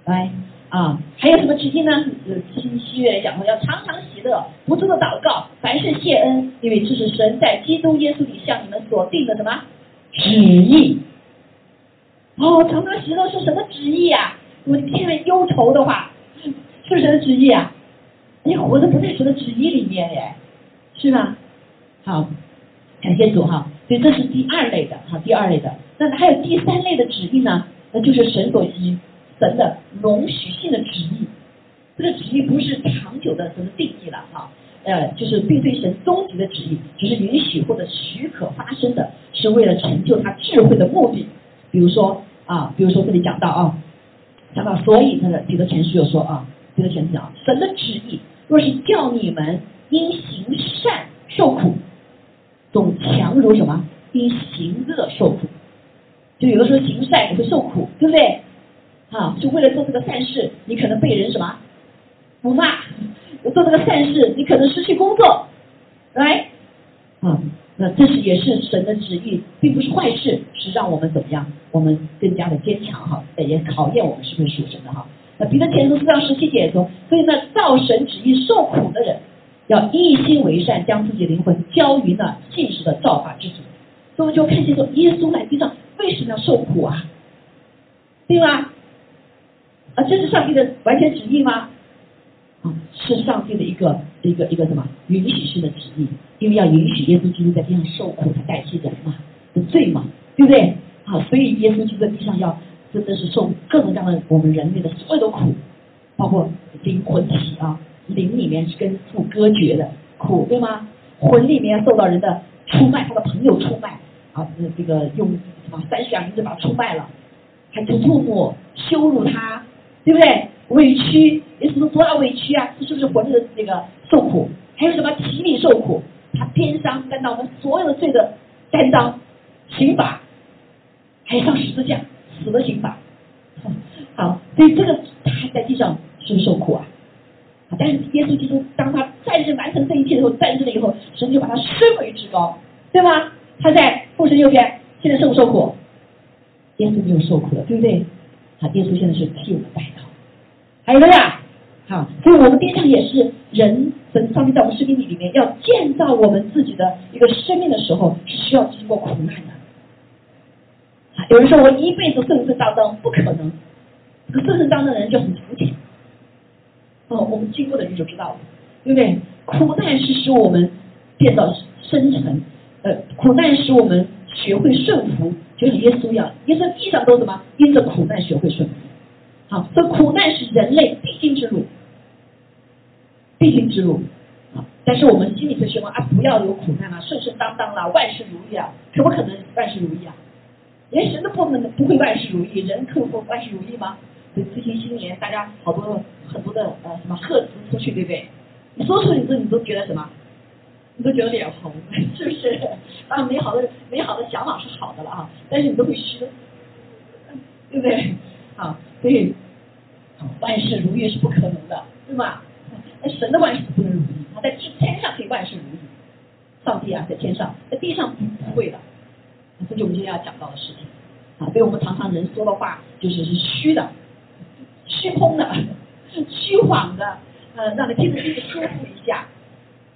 来，啊，还有什么旨意呢？呃，新希月讲过要常常喜乐，不住的祷告，凡事谢恩，因为这是神在基督耶稣里向你们所定的什么旨意？哦，常常喜乐是什么旨意啊？如果你天天忧愁的话，是不是神的旨意啊？你活着不在神的旨意里面耶，是吗？好，感谢主哈。所以这是第二类的，哈，第二类的。那还有第三类的旨意呢？那就是神所依。神的容许性的旨意，这个旨意不是长久的神的定义了哈，呃，就是并非神终极的旨意，只是允许或者许可发生的，是为了成就他智慧的目的。比如说啊，比如说这里讲到啊，讲到所以那个彼得前书又说啊，彼得前书讲神的旨意若是叫你们因行善受苦，总强如什么因行恶受苦，就有的时候行善也会受苦，对不对？啊，就为了做这个善事，你可能被人什么辱骂；我做这个善事，你可能失去工作。来，啊，那这是也是神的旨意，并不是坏事，是让我们怎么样？我们更加的坚强哈，也考验我们是不是属神的哈。那彼得前书四章十七节说，所以呢，造神旨意受苦的人，要一心为善，将自己灵魂交于那信实的造化之主。所以我们就看清楚，耶稣来地上为什么要受苦啊？对吧？啊，这是上帝的完全旨意吗？啊，是上帝的一个一个一个什么允许性的旨意？因为要允许耶稣基督在地上受苦，他代替人嘛的罪嘛，对不对？啊，所以耶稣基督在地上要真的是受各种各样的我们人类的所有的苦，包括灵魂体啊，灵里面是跟父隔绝的苦，对吗？魂里面受到人的出卖，他的朋友出卖啊，这个用什么三十两银子把他出卖了，还吐唾沫羞辱他，对不对？委屈，也是多大委屈啊？这是不是活着的那个受苦？还有什么体力受苦？他鞭伤担当我们所有的罪的担当刑罚，还上十字架死的刑罚。好，所以这个他在地上是不是受苦啊？但是耶稣基督当他战胜完成这一切之后，战胜了以后，神就把他升为至高，对吗？他在父神右边，现在受不受苦？耶稣没有受苦了，对不对？他，耶稣现在是替我们代祷。还有个呀，好，所以我们地上也是人，神上帝在我们生命里里面要建造我们自己的一个生命的时候，是需要经过苦难的。有人说我一辈子顺顺当当，不可能。这个顺顺当当的人就很肤浅。哦，我们经过的人就知道了，对不对？苦难是使我们变得深沉，呃，苦难使我们学会顺服，就像耶稣一样，耶稣地上都什么？因着苦难学会顺服。好，这苦难是人类必经之路，必经之路。啊，但是我们心里头希望啊，不要有苦难啊，顺顺当当啦，万事如意啊，可不可能万事如意啊？连神都不能不会万事如意，人可不万事如意吗？所以，这些新年，大家好多很多的呃什么贺词出去，对不对？你说出去你这，你都觉得什么？你都觉得脸红，是不是？啊，美好的美好的想法是好的了啊，但是你都会虚，对不对？啊，所以万事如意是不可能的，对吧？那神的万事不能如意，他在天上可以万事如意，上帝啊，在天上，在地上不会的。这就我们今天要讲到的事情啊，所以我们常常人说的话就是是虚的。虚空的、虚晃的，呃，让你听着心里舒服一下，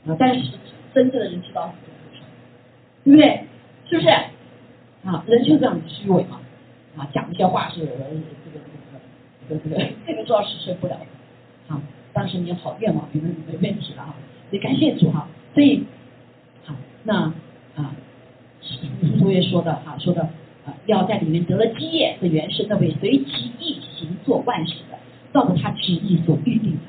啊，但是真正的人知道，对不对？是不是？啊，人就这样虚伪嘛，啊，讲一些话是这个这个这个这个这个这个做到实现不了的，啊，当时你好愿望，别人没问题了哈，所以感谢主哈，所以好，那啊，主也说的哈，说的啊。要在里面得了基业和原生那位随其意行做万事的，照着他旨意所预定的。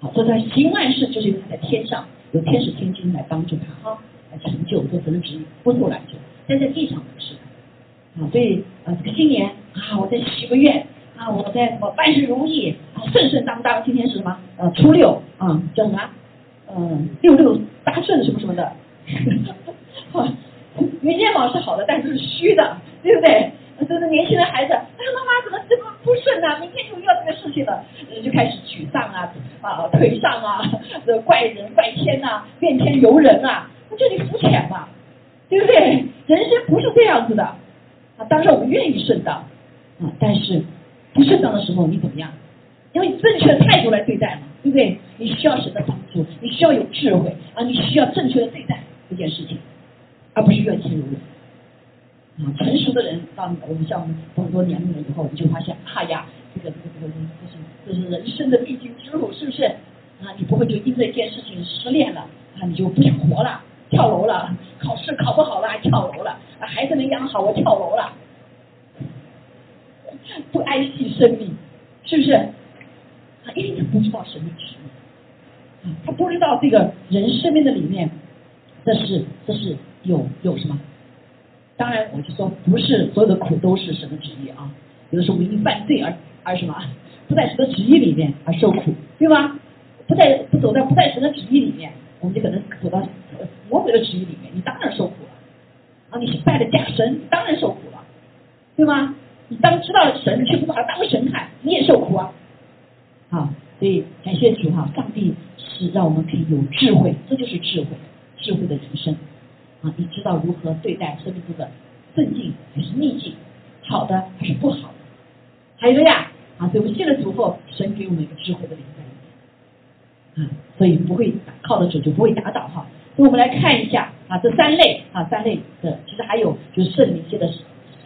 好，所以他行万事，就是因为他在天上有天使天君来帮助他哈，来成就做神的旨意，不受拦阻。但在地上不是的。啊，所以啊，这个新年啊，我在许个愿啊，我在什么万事如意啊，顺顺当当。今天是什么？呃，初六啊，叫什么？嗯，六六大顺什么什么的。愿望是好的，但是是虚的。对不对？这是年轻的孩子，哎呀，妈妈怎么这么不顺呢？明天就遇到这个事情了，就开始沮丧啊啊，颓丧啊，这怪人怪天呐，怨天尤人啊，那这里肤浅嘛，对不对？人生不是这样子的啊。当然我们愿意顺当啊，但是不顺当的时候你怎么样？要以正确的态度来对待嘛，对不对？你需要神的帮助，你需要有智慧啊，你需要正确的对待这件事情，而不是怨天尤人。啊，成熟的人到我们像我们很多年龄了以后，你就发现，哎呀，这个这个这个这是这是人生的必经之路，是不是？啊，你不会就因为这件事情失恋了，啊，你就不想活了，跳楼了，考试考不好了还跳楼了，啊，孩子没养好我跳楼了，不爱惜生命，是不是？啊，因为他不知道生命是什么，啊，他不知道这个人生命的里面，这是这是有有什么？当然，我就说不是所有的苦都是神的旨意啊。有的时候我们因犯罪而而什么，不在神的旨意里面而受苦，对吧？不在不走在不在神的旨意里面，我们就可能走到魔鬼的旨意里面，你当然受苦了。啊，你是拜的假神，当然受苦了，对吗？你当知道神，却不把它当神看，你也受苦啊。啊，所以感谢主哈，上帝是让我们可以有智慧，这就是智慧，智慧的人生。啊，你知道如何对待生命中的顺境还是逆境，好的还是不好的？还有呀，啊，所以我们信了主后，神给我们一个智慧的灵在里面，啊，所以不会靠得住就不会打倒哈。所以我们来看一下啊，这三类啊，三类的，其实还有就是圣灵界的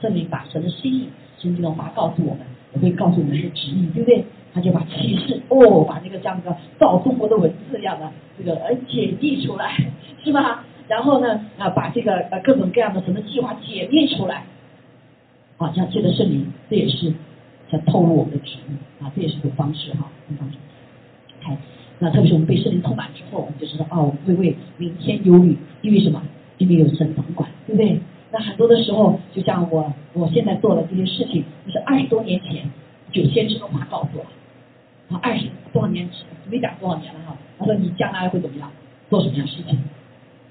圣灵把神的心意、圣经的话告诉我们，也会告诉我们一个旨意，对不对？他就把启示哦，把那个像那个造中国的文字一样的这个呃解译出来，是吧？然后呢，啊，把这个呃各种各样的什么计划解密出来，啊，像借着圣灵，这也是在透露我们的旨意，啊，这也是一种方式哈，一种方式。看，那特别是我们被圣灵充满之后，我们就知道哦，我们会为明天忧虑，因为什么？因为有神掌管，对不对？那很多的时候，就像我我现在做的这些事情，就是二十多年前就先知的话告诉我，啊，二十多少年没讲多少年了哈，他说你将来会怎么样，做什么样事情？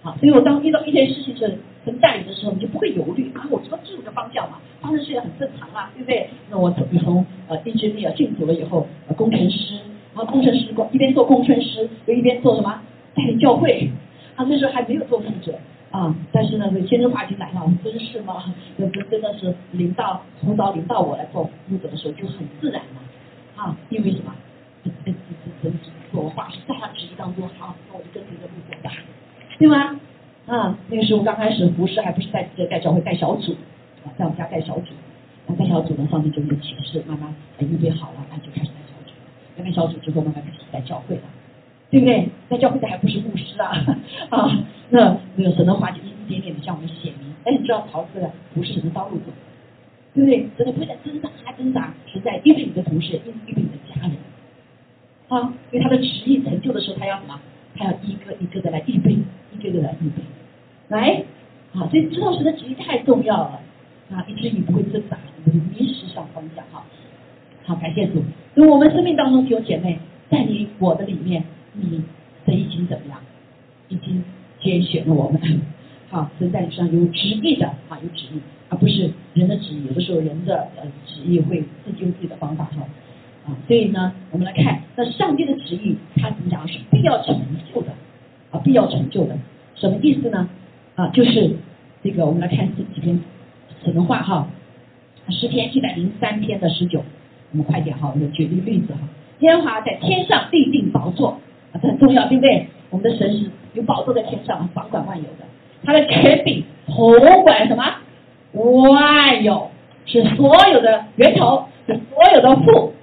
好，所以我当遇到一件事情是很带领的时候，你就不会犹豫啊，我知道这个方向嘛，当然是也很正常啊，对不对？那我从从呃 engineer 进组了以后，工程师，然后工程师工一边做工程师，又一边做什么带领教会，啊那时候还没有做副者啊，但是呢，这先生话已经来了，真是吗？那真真的是临到从早领到我来做副者的时候就很自然了啊，因为什么？这这这这这我话是在他旨意当中，好，那我就跟随着路走吧。对吗？啊，那个时候刚开始服侍还不是在带教会带小组啊，在我们家带小组，然后带小组呢，上帝就有启示，慢慢预备好了，那就开始带小组，带完小组之后，慢慢开始带教会了，对不对？带教会的还不是牧师啊 啊，那那个神的话就一点点的向我们显明，哎，你知道桃子的不是神的道路走，对不对？真的不会在挣扎挣扎，是在预备你的同事，预备你的家人，啊，因为他的旨意成就的时候，他要什么？他要一个一个的来预备。这个来预备，来，啊，所以知道神的旨意太重要了，啊，以至于不会挣扎，不会迷失上方向，哈，好，感谢主。所以我们生命当中弟兄姐妹，在你我的里面，你神已经怎么样？已经拣选了我们，好，神在你上有旨意的，啊，有旨意，而不是人的旨意。有的时候人的呃旨意会自己用自己的方法，哈，啊，所以呢，我们来看，那上帝的旨意，他怎么讲是必要成就的。必要成就的，什么意思呢？啊，就是这个，我们来看这几篇神话哈，诗篇一百零三篇的十九，我们快点哈，我们举一个例子哈。天华在天上立定宝座，啊，这很重要，对不对？我们的神是有宝座在天上，掌管万有的，他的权柄统管什么？万有，是所有的源头，是所有的父。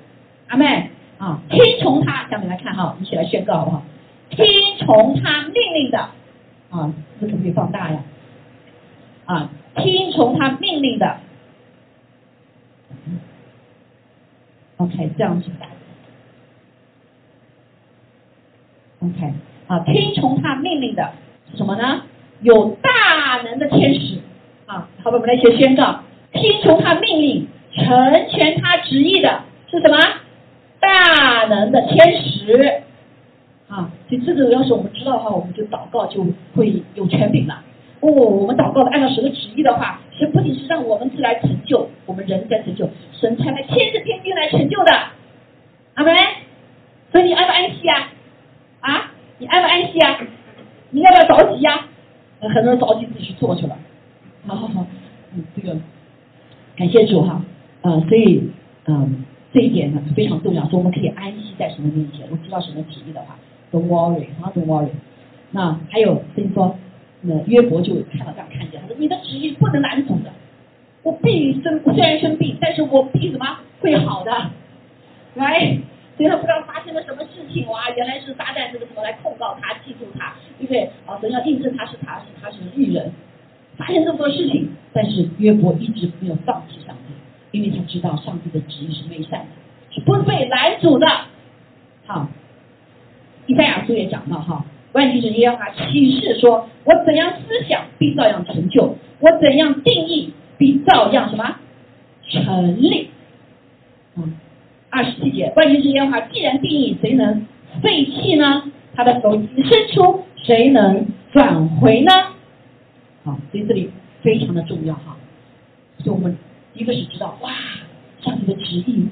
阿妹啊，听从他，下面来看哈，一起来宣告好不好？听从他命令的啊，这可不可以放大呀？啊，听从他命令的，OK，这样子。OK，啊，听从他命令的是什么呢？有大能的天使啊，好，我们来学宣告，听从他命令，成全他旨意的是什么？大能的天使。其实这个要是我们知道的话，我们就祷告就会有权柄了。哦，我们祷告的按照神的旨意的话，神不仅是让我们自来成就，我们人在成就，神才来牵着天兵来成就的。阿门。所以你安不安息啊？啊，你安不安息啊？你要不要着急呀？很多人着急自己去做去了。好好好，嗯，这个感谢主哈。嗯，所以嗯，这一点呢非常重要，说我们可以安息在神的面前，我知道神的旨意的话。Don't worry，啊，Don't worry。那还有，所以说，那约伯就看到这样看见，他说：“你的旨意不能拦阻的，我必生，虽然生病，但是我必什么会好的。”来，所以他不知道发生了什么事情哇，原来是撒旦这个什么来控告他、记住他，对不对？啊，神要印证他是他是他是艺人，发生这么多事情，但是约伯一直没有放弃上帝，因为他知道上帝的旨意是美善的，是不被拦阻的。好。以赛亚书也讲到哈，万军之耶和华启示说：“我怎样思想，必照样成就；我怎样定义，必照样什么成立。”嗯，二十七节，万军之耶和华既然定义，谁能废弃呢？他的手已伸出，谁能转回呢？好，所以这里非常的重要哈。所以我们一个是知道，哇，上帝的旨意，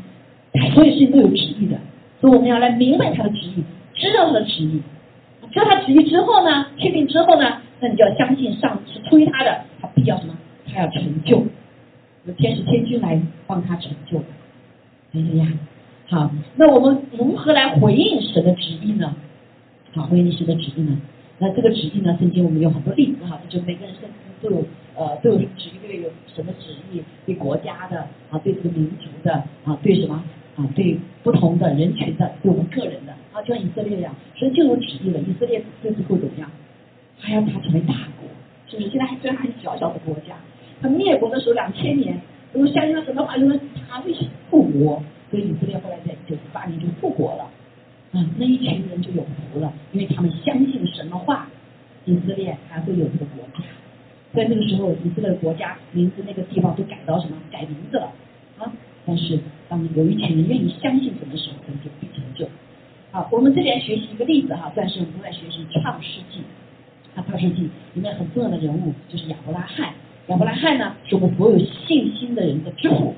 所有事情都有旨意的，所以我们要来明白他的旨意。知道他的旨意，知道他旨意之后呢，确定之后呢，那你就要相信上是出于他的，他必要什么？他要成就，有天使天君来帮他成就。哎呀，好，那我们如何来回应神的旨意呢？好，回应神的旨意呢？那这个旨意呢？圣经我们有很多例子哈，就每个人生都有呃都有旨意，对有什么旨意？对国家的啊，对这个民族的啊，对什么啊？对不同的人群的，对我们个人的。啊，就像以色列一样，所以就有旨意了。以色列这次会怎么样？还要他成为大国，是不是？现在还虽然还小小的国家，他灭国的时候两千年，如果相信了神的话，因为他会复国，所以以色列后来在九十八年就复国了。啊，那一群人就有福了，因为他们相信神的话，以色列还会有这个国家。在那个时候，以色列国家名字那个地方都改到什么？改名字了啊！但是当有一群人愿意相信神的时候，他们就必成就。好，我们这边学习一个例子哈，算是我们都在学习创世纪。啊，创世纪里面很重要的人物就是亚伯拉罕。亚伯拉罕呢，是我们所有信心的人的之父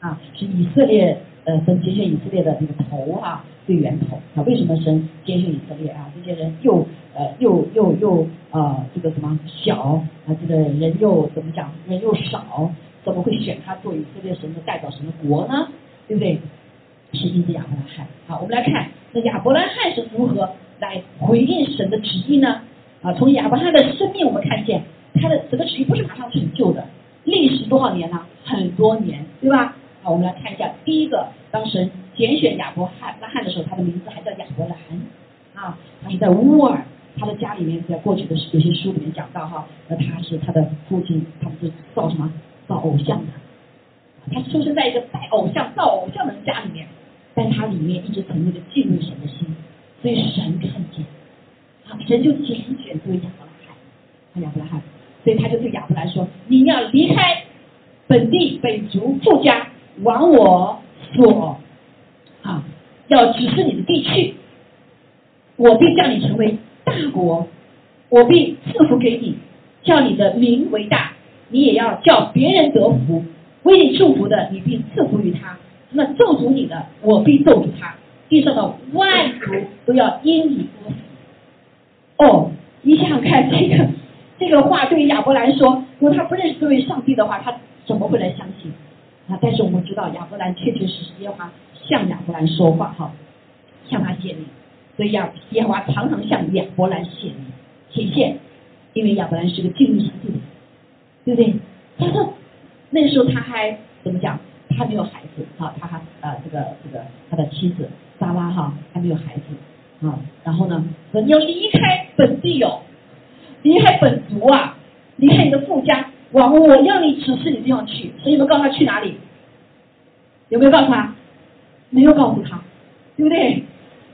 啊，是以色列呃神拣选以色列的那个头哈。最源头啊，为什么神拣选以色列啊？这些人又呃又又又呃这个什么小啊，这个人又怎么讲？人又少，怎么会选他做以色列神的代表神的国呢？对不对？是因着亚伯拉罕。好，我们来看那亚伯拉罕是如何来回应神的旨意呢？啊，从亚伯拉罕的生命我们看见他的整个旨意不是马上成就的，历时多少年呢？很多年，对吧？好，我们来看一下第一个，当神。拣选亚伯拉罕的时候，他的名字还叫亚伯兰啊，他是在乌尔，他的家里面在过去的有些书里面讲到哈，那他是他的父亲，他们是造什么造偶像的，他出生在一个拜偶像造偶像的家里面，但他里面一直存着个敬畏神的心，所以神看见，啊，神就拣选这位亚伯拉罕，亚伯拉罕，所以他就对亚伯兰说，你要离开本地本族富家，往我所。啊，要指示你的地区，我必叫你成为大国，我必赐福给你，叫你的名为大，你也要叫别人得福。为你祝福的，你必赐福于他；那咒诅你的，我必咒诅他。地上的万族都要因你而死。哦，你想想看，这个这个话对于亚伯兰说，如果他不认识这位上帝的话，他怎么会来相信？啊，但是我们知道亚伯兰确确实实耶和华。向亚伯兰说话哈，向他显明，所以亚耶和华常常向亚伯兰显明显现，因为亚伯兰是个敬畏上帝的，对不对？他说那时候他还怎么讲？他没有孩子啊，他还呃这个这个他的妻子莎拉哈还没有孩子啊，然后呢说，你要离开本地哦，离开本族啊，离开你的父家，往我要你指示你地方去，所以你们告诉他去哪里？有没有告诉他？没有告诉他，对不对？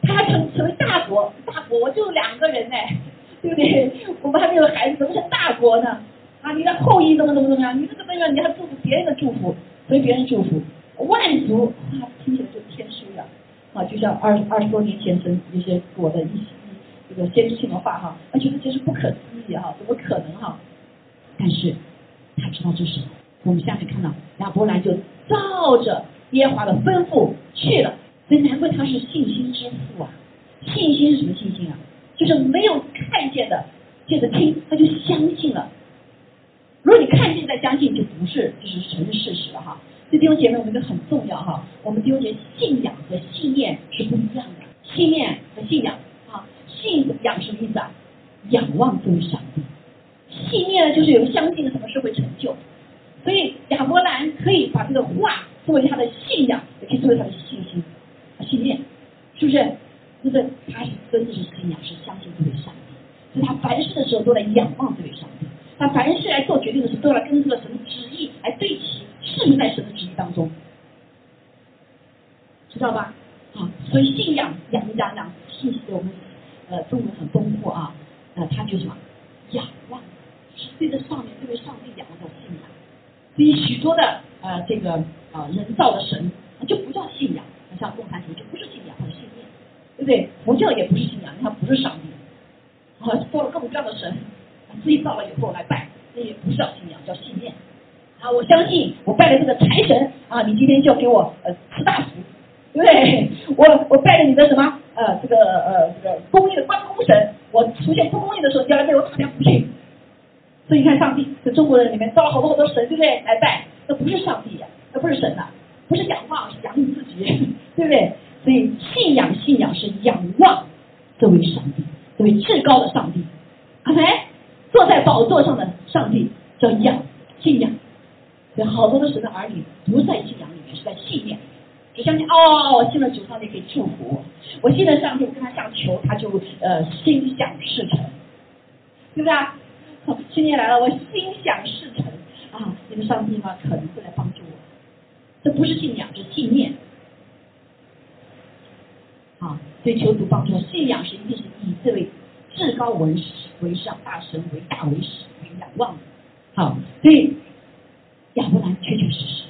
他还成成为大国，大国我就两个人呢，对不对？我们还没有孩子，怎么是大国呢？啊，你的后裔怎么怎么怎么样？你这个怎么样？你还祝福别人的祝福，所以别人祝福万族他，听起来就天书呀啊，就像二二十多年前曾一些我的一些这个先知性的话哈，他觉得这是不可思议哈，怎么可能哈？但是他知道这是什么？我们下面看到亚伯兰就照着。耶和华的吩咐去了，所以难怪他是信心之父啊！信心是什么信心啊？就是没有看见的，借着听他就相信了。如果你看见再相信，就是就是承认事实了哈。这弟兄姐妹，我们就很重要哈。我们弟兄姐妹，信仰和信念是不一样的。信念和信仰啊，信仰什么意思啊？仰望这位上帝。信念呢，就是有相信什么事会成就。所以亚伯兰可以把这个话。作为他的信仰，也可以作为他的信心、信念，是不是？就是他是真的是信仰，是相信这位上帝，所以他凡事的时候都在仰望这位上帝，他凡是来做决定的时候都要跟这个神的旨意来对齐，适应在神的旨意当中，知道吧？啊，所以信仰仰仰仰信息我们呃中文很丰富啊，呃，他就什么？仰望，是对着上面这位上帝仰望的信仰，所以许多的呃这个。啊，人造的神就不叫信仰，像共产主义就不是信仰，是信念，对不对？佛教也不是信仰，它不是上帝，啊，做了各种各样的神，自己造了以后来拜，那也不是叫信仰，叫信念。啊，我相信我拜了这个财神，啊，你今天就要给我呃吃大福，对不对？我我拜了你的什么呃这个呃这个公益的关公神，我出现不公益的时候，你要来为我打下福气。所以你看，上帝在中国人里面造了好多好多神，对不对？来拜，那不是上帝呀。那不是神呐，不是仰望，是仰你自己，对不对？所以信仰信仰是仰望这位上帝，这位至高的上帝。阿门。坐在宝座上的上帝叫仰信仰。所以好多的神的儿女不在信仰里面，是在信念，只相信哦，我信了主，上帝可以祝福；我我信了上帝，我跟他向求，他就呃心想事成，对不对啊？新年来了，我心想事成啊！那个上帝嘛，可能会来帮助我。这不是信仰，是信念。啊，所以求主帮助，信仰是一定是以这位至高为为上大神为大为始为仰望。好，所以亚伯兰确确实实，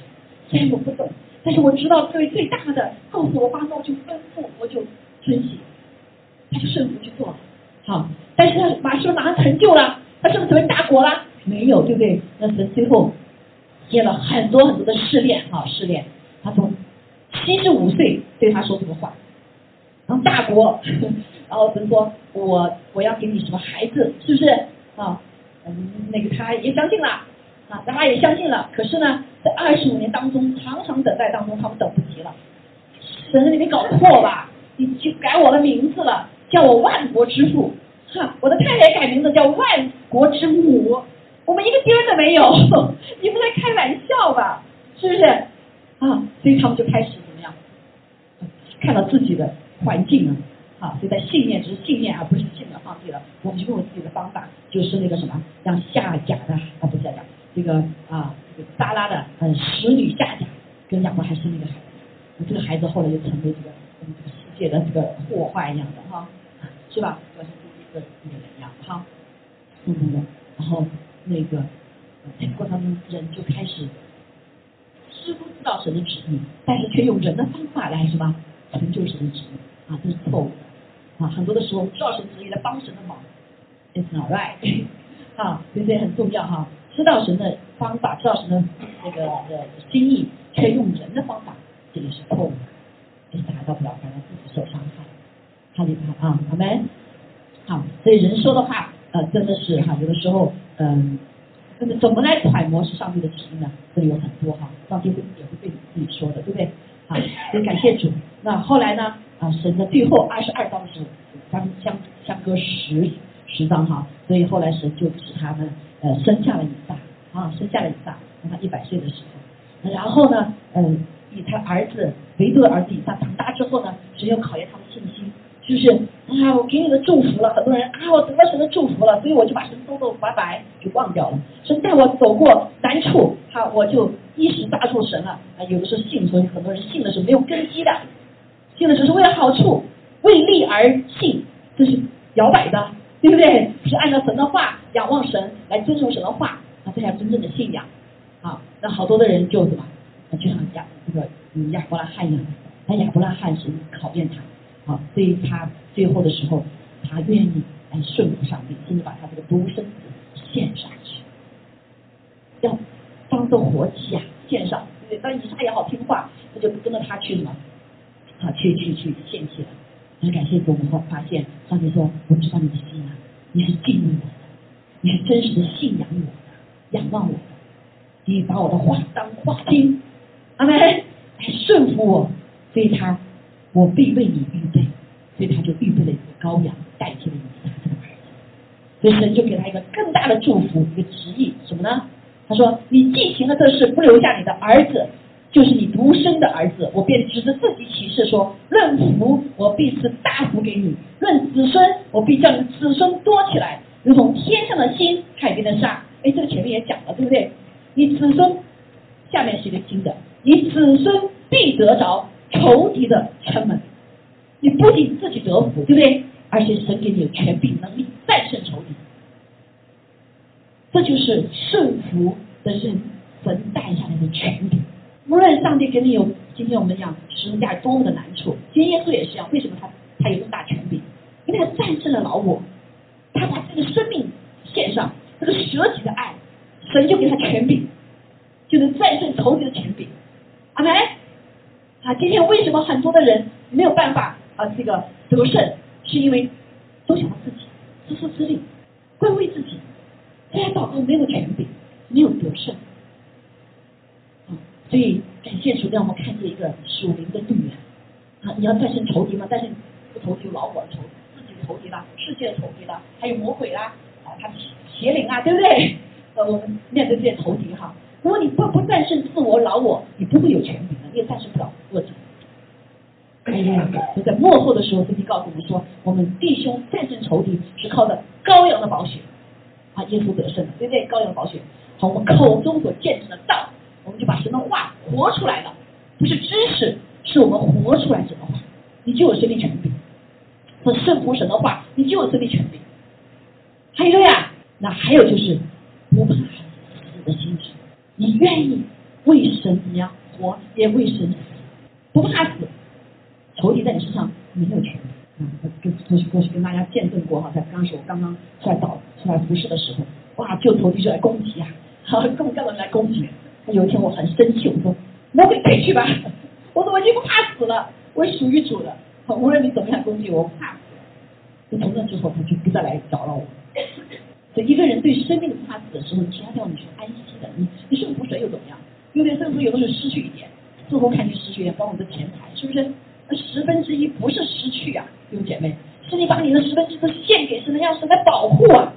虽然我不懂，但是我知道这位最大的告诉我发我就吩咐，我就遵行，他就顺服去做了。好，但是他马上马上成就了，他是不是成为大国了？没有，对不对？那神最后接了很多很多的试炼，哈，试炼。他从七十五岁对他说这个话，然后大国，然后神说，我我要给你什么孩子，是不是啊？嗯，那个他也相信了，啊，大家也相信了。可是呢，在二十五年当中，长长等待当中，他们等不及了。神，你没搞错吧？你去改我的名字了，叫我万国之父，哈，我的太太改名字叫万国之母，我们一个钉都没有，你们在开玩笑吧？是不是？啊，所以他们就开始怎么样？看到自己的环境了，啊，所以在信念只是信念，而不是信的放弃了。我们就用我自己的方法，就是那个什么，让夏甲的啊，不是夏甲，这个啊，这个撒拉的嗯使女夏甲跟亚伯还生了一个孩子，这个孩子后来就成为这个我们这个世界的这个祸患一样的哈，是吧？就像这个女人一样哈，嗯嗯，然后那个在过程中人就开始。知不知道神的旨意，但是却用人的方法来什么成就神的旨意啊，这是错误的啊！很多的时候知道神旨意来帮神的忙，It's not right 啊，所以这很重要哈。知道神的方法，知道神的那个呃心意，却用人的方法，这也是错误的，这达到不了，反而自己受伤害。哈利他啊，好没？好，所以人说的话呃真的是哈，有的时候嗯。那么怎么来揣摩是上帝的旨意呢？这里有很多哈，上帝会也会对你自己说的，对不对？啊，所以感谢主。那后来呢？啊，神的最后二十二章的时候，相相相隔十十章哈，所以后来神就使他们呃生下了以撒啊，生下了以撒，当他一百岁的时候。然后呢，嗯，以他儿子唯独的儿子以撒长大之后呢，神又考验他的信心。就是啊，我给你的祝福了，很多人啊，我得了神的祝福了，所以我就把神都都拜拜就忘掉了。神带我走过难处，哈，我就一时抓住神了。啊，有的时候信，所以很多人信的是没有根基的，信的只是为了好处，为利而信，这是摇摆的，对不对？是按照神的话仰望神来遵守神的话，啊，这才真正的信仰。啊，那好多的人就什么，就像亚这个亚伯拉罕一样，那亚伯拉罕是考验他。啊，所以他最后的时候，他愿意来顺服上帝，甚至把他这个独生子献上去，要当做活祭啊，献上。对，当以撒也好听话，他就跟着他去了，好，啊，去去去献祭了。很感谢主，我们发现上帝说：“我知道你的心啊，你是敬畏我的，你是真实的信仰我的，仰望我的，你把我的话当话听，阿门，来顺服我。”所以他。我必为你预备，所以他就预备了一个羔羊代替了以撒这个儿子，所以神就给他一个更大的祝福，一个旨意什么呢？他说：“你既行了这事，不留下你的儿子，就是你独生的儿子，我便指着自己起誓说：论福，我必赐大福给你；论子孙，我必叫你子孙多起来，如同天上的星、海边的沙。”哎，这个前面也讲了，对不对？你子孙下面是一个新的，你子孙必得着。仇敌的城门，你不仅自己得福，对不对？而且神给你有权柄能力战胜仇敌，这就是顺服的人神带下来的权柄。无论上帝给你有今天我们讲十字架有多么的难处，今天耶稣也是一样。为什么他他有那么大权柄？因为他战胜了老我，他把这个生命献上，这个舍己的爱，神就给他权柄，就能战胜仇敌的权柄。阿门。啊，今天为什么很多的人没有办法啊？这个得胜，是因为都想到自己，自私自利，会为自己，这样祷告没有权柄，没有得胜。啊，所以感谢主，让我们看见一个属灵的动员。啊，你要战胜仇敌吗？战胜不仇敌，老我的仇，自己的仇敌啦，世界的仇敌啦，还有魔鬼啦，啊，他的邪灵啊，对不对？呃，我们面对这些仇敌哈。如果你不不战胜自我老我，你不会有权柄的，你也战胜不了恶者。哎呀，就在幕后的时候，圣经告诉我们说，我们弟兄战胜仇敌是靠着羔羊的宝血啊，耶稣得胜的，对不对？羔羊宝血，好，我们口中所见证的道，我们就把神的话活出来了，不是知识，是我们活出来神的话，你就有神的权柄。和顺服神的话，你就有生命权利。还有呀，那还有就是不怕死的心，你愿意为神怎么样活，也为神，不怕死，仇敌在你身上没有权利。啊，跟过去过去跟大家见证过哈，在当时我刚刚出来导出来服侍的时候，哇，就仇敌就来攻击啊，好，各种各来攻击。有一天我很生气，我说魔鬼退去吧，我说我已经不怕死了，我属于主的，无论你怎么样攻击我，我怕死。就从那之后他就不再来找了我。所以一个人对生命不怕死的时候，其他地方你是安息的，你又怎么样？有点甚至有的时候失去一点，似乎看你失去一点，包括你的钱财，是不是？那十分之一不是失去啊，弟姐妹，是你把你的十分之一献给神，让神来保护啊。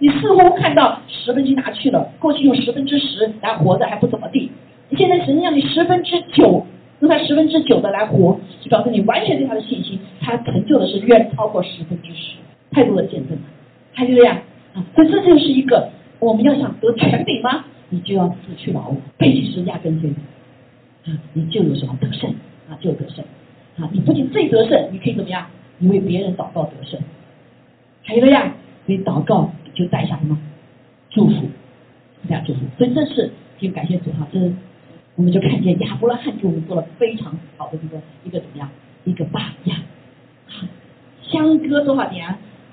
你似乎看到十分之一拿去了，过去用十分之十来活着还不怎么地，你现在神让你十分之九，用他十分之九的来活，就表示你完全对他的信心，他成就的是远超过十分之十，太多的见证了，还有呀啊，所以这就是一个我们要想得权柄吗？你就要死去劳碌，背起十字架跟随啊，你就有什么得胜啊，就有得胜。啊，你不仅自己得胜，你可以怎么样？你为别人祷告得胜，还有呀，你祷告就带下什么祝福，带下祝福。所以这是挺感谢主哈，这我们就看见亚伯拉罕给我们做了非常好的一个一个怎么样一个榜样。相隔多少年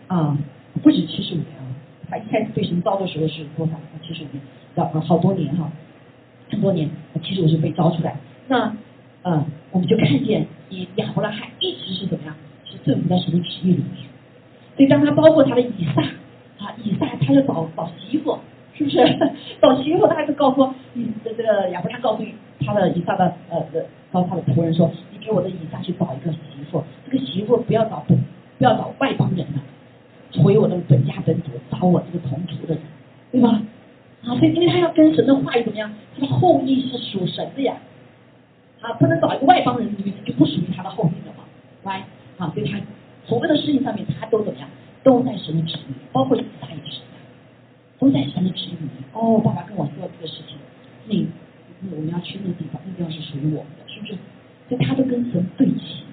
啊？不止七十五年啊，他一开始被神招的时候是多少？七十五年，了好多年哈，很多年。其实我是被招出来，那呃，我们就看见。以亚伯拉罕一直是怎么样？是政府在神的旨意里面。所以当他包括他的以撒啊，以撒他就找找媳妇，是不是？找媳妇他还是告诉以这个亚伯拉罕告诉他的以撒的呃的告诉他的仆人说，你给我的以撒去找一个媳妇，这个媳妇不要找不不要找外邦人的，回我的本家本族，找我这个同族的人，对吧？啊，所以因为他要跟神的话语怎么样？他的后裔是属神的呀。啊，不能找一个外邦人，就不属于他的后裔了嘛，来，啊，所以他所有的事情上面，他都怎么样，都在神的旨意，包括以撒也是，都在神的旨意里。哦，爸爸跟我说这个事情，那我们要去那个地方，那地方是属于我们的，是不是？所以他都跟神对齐，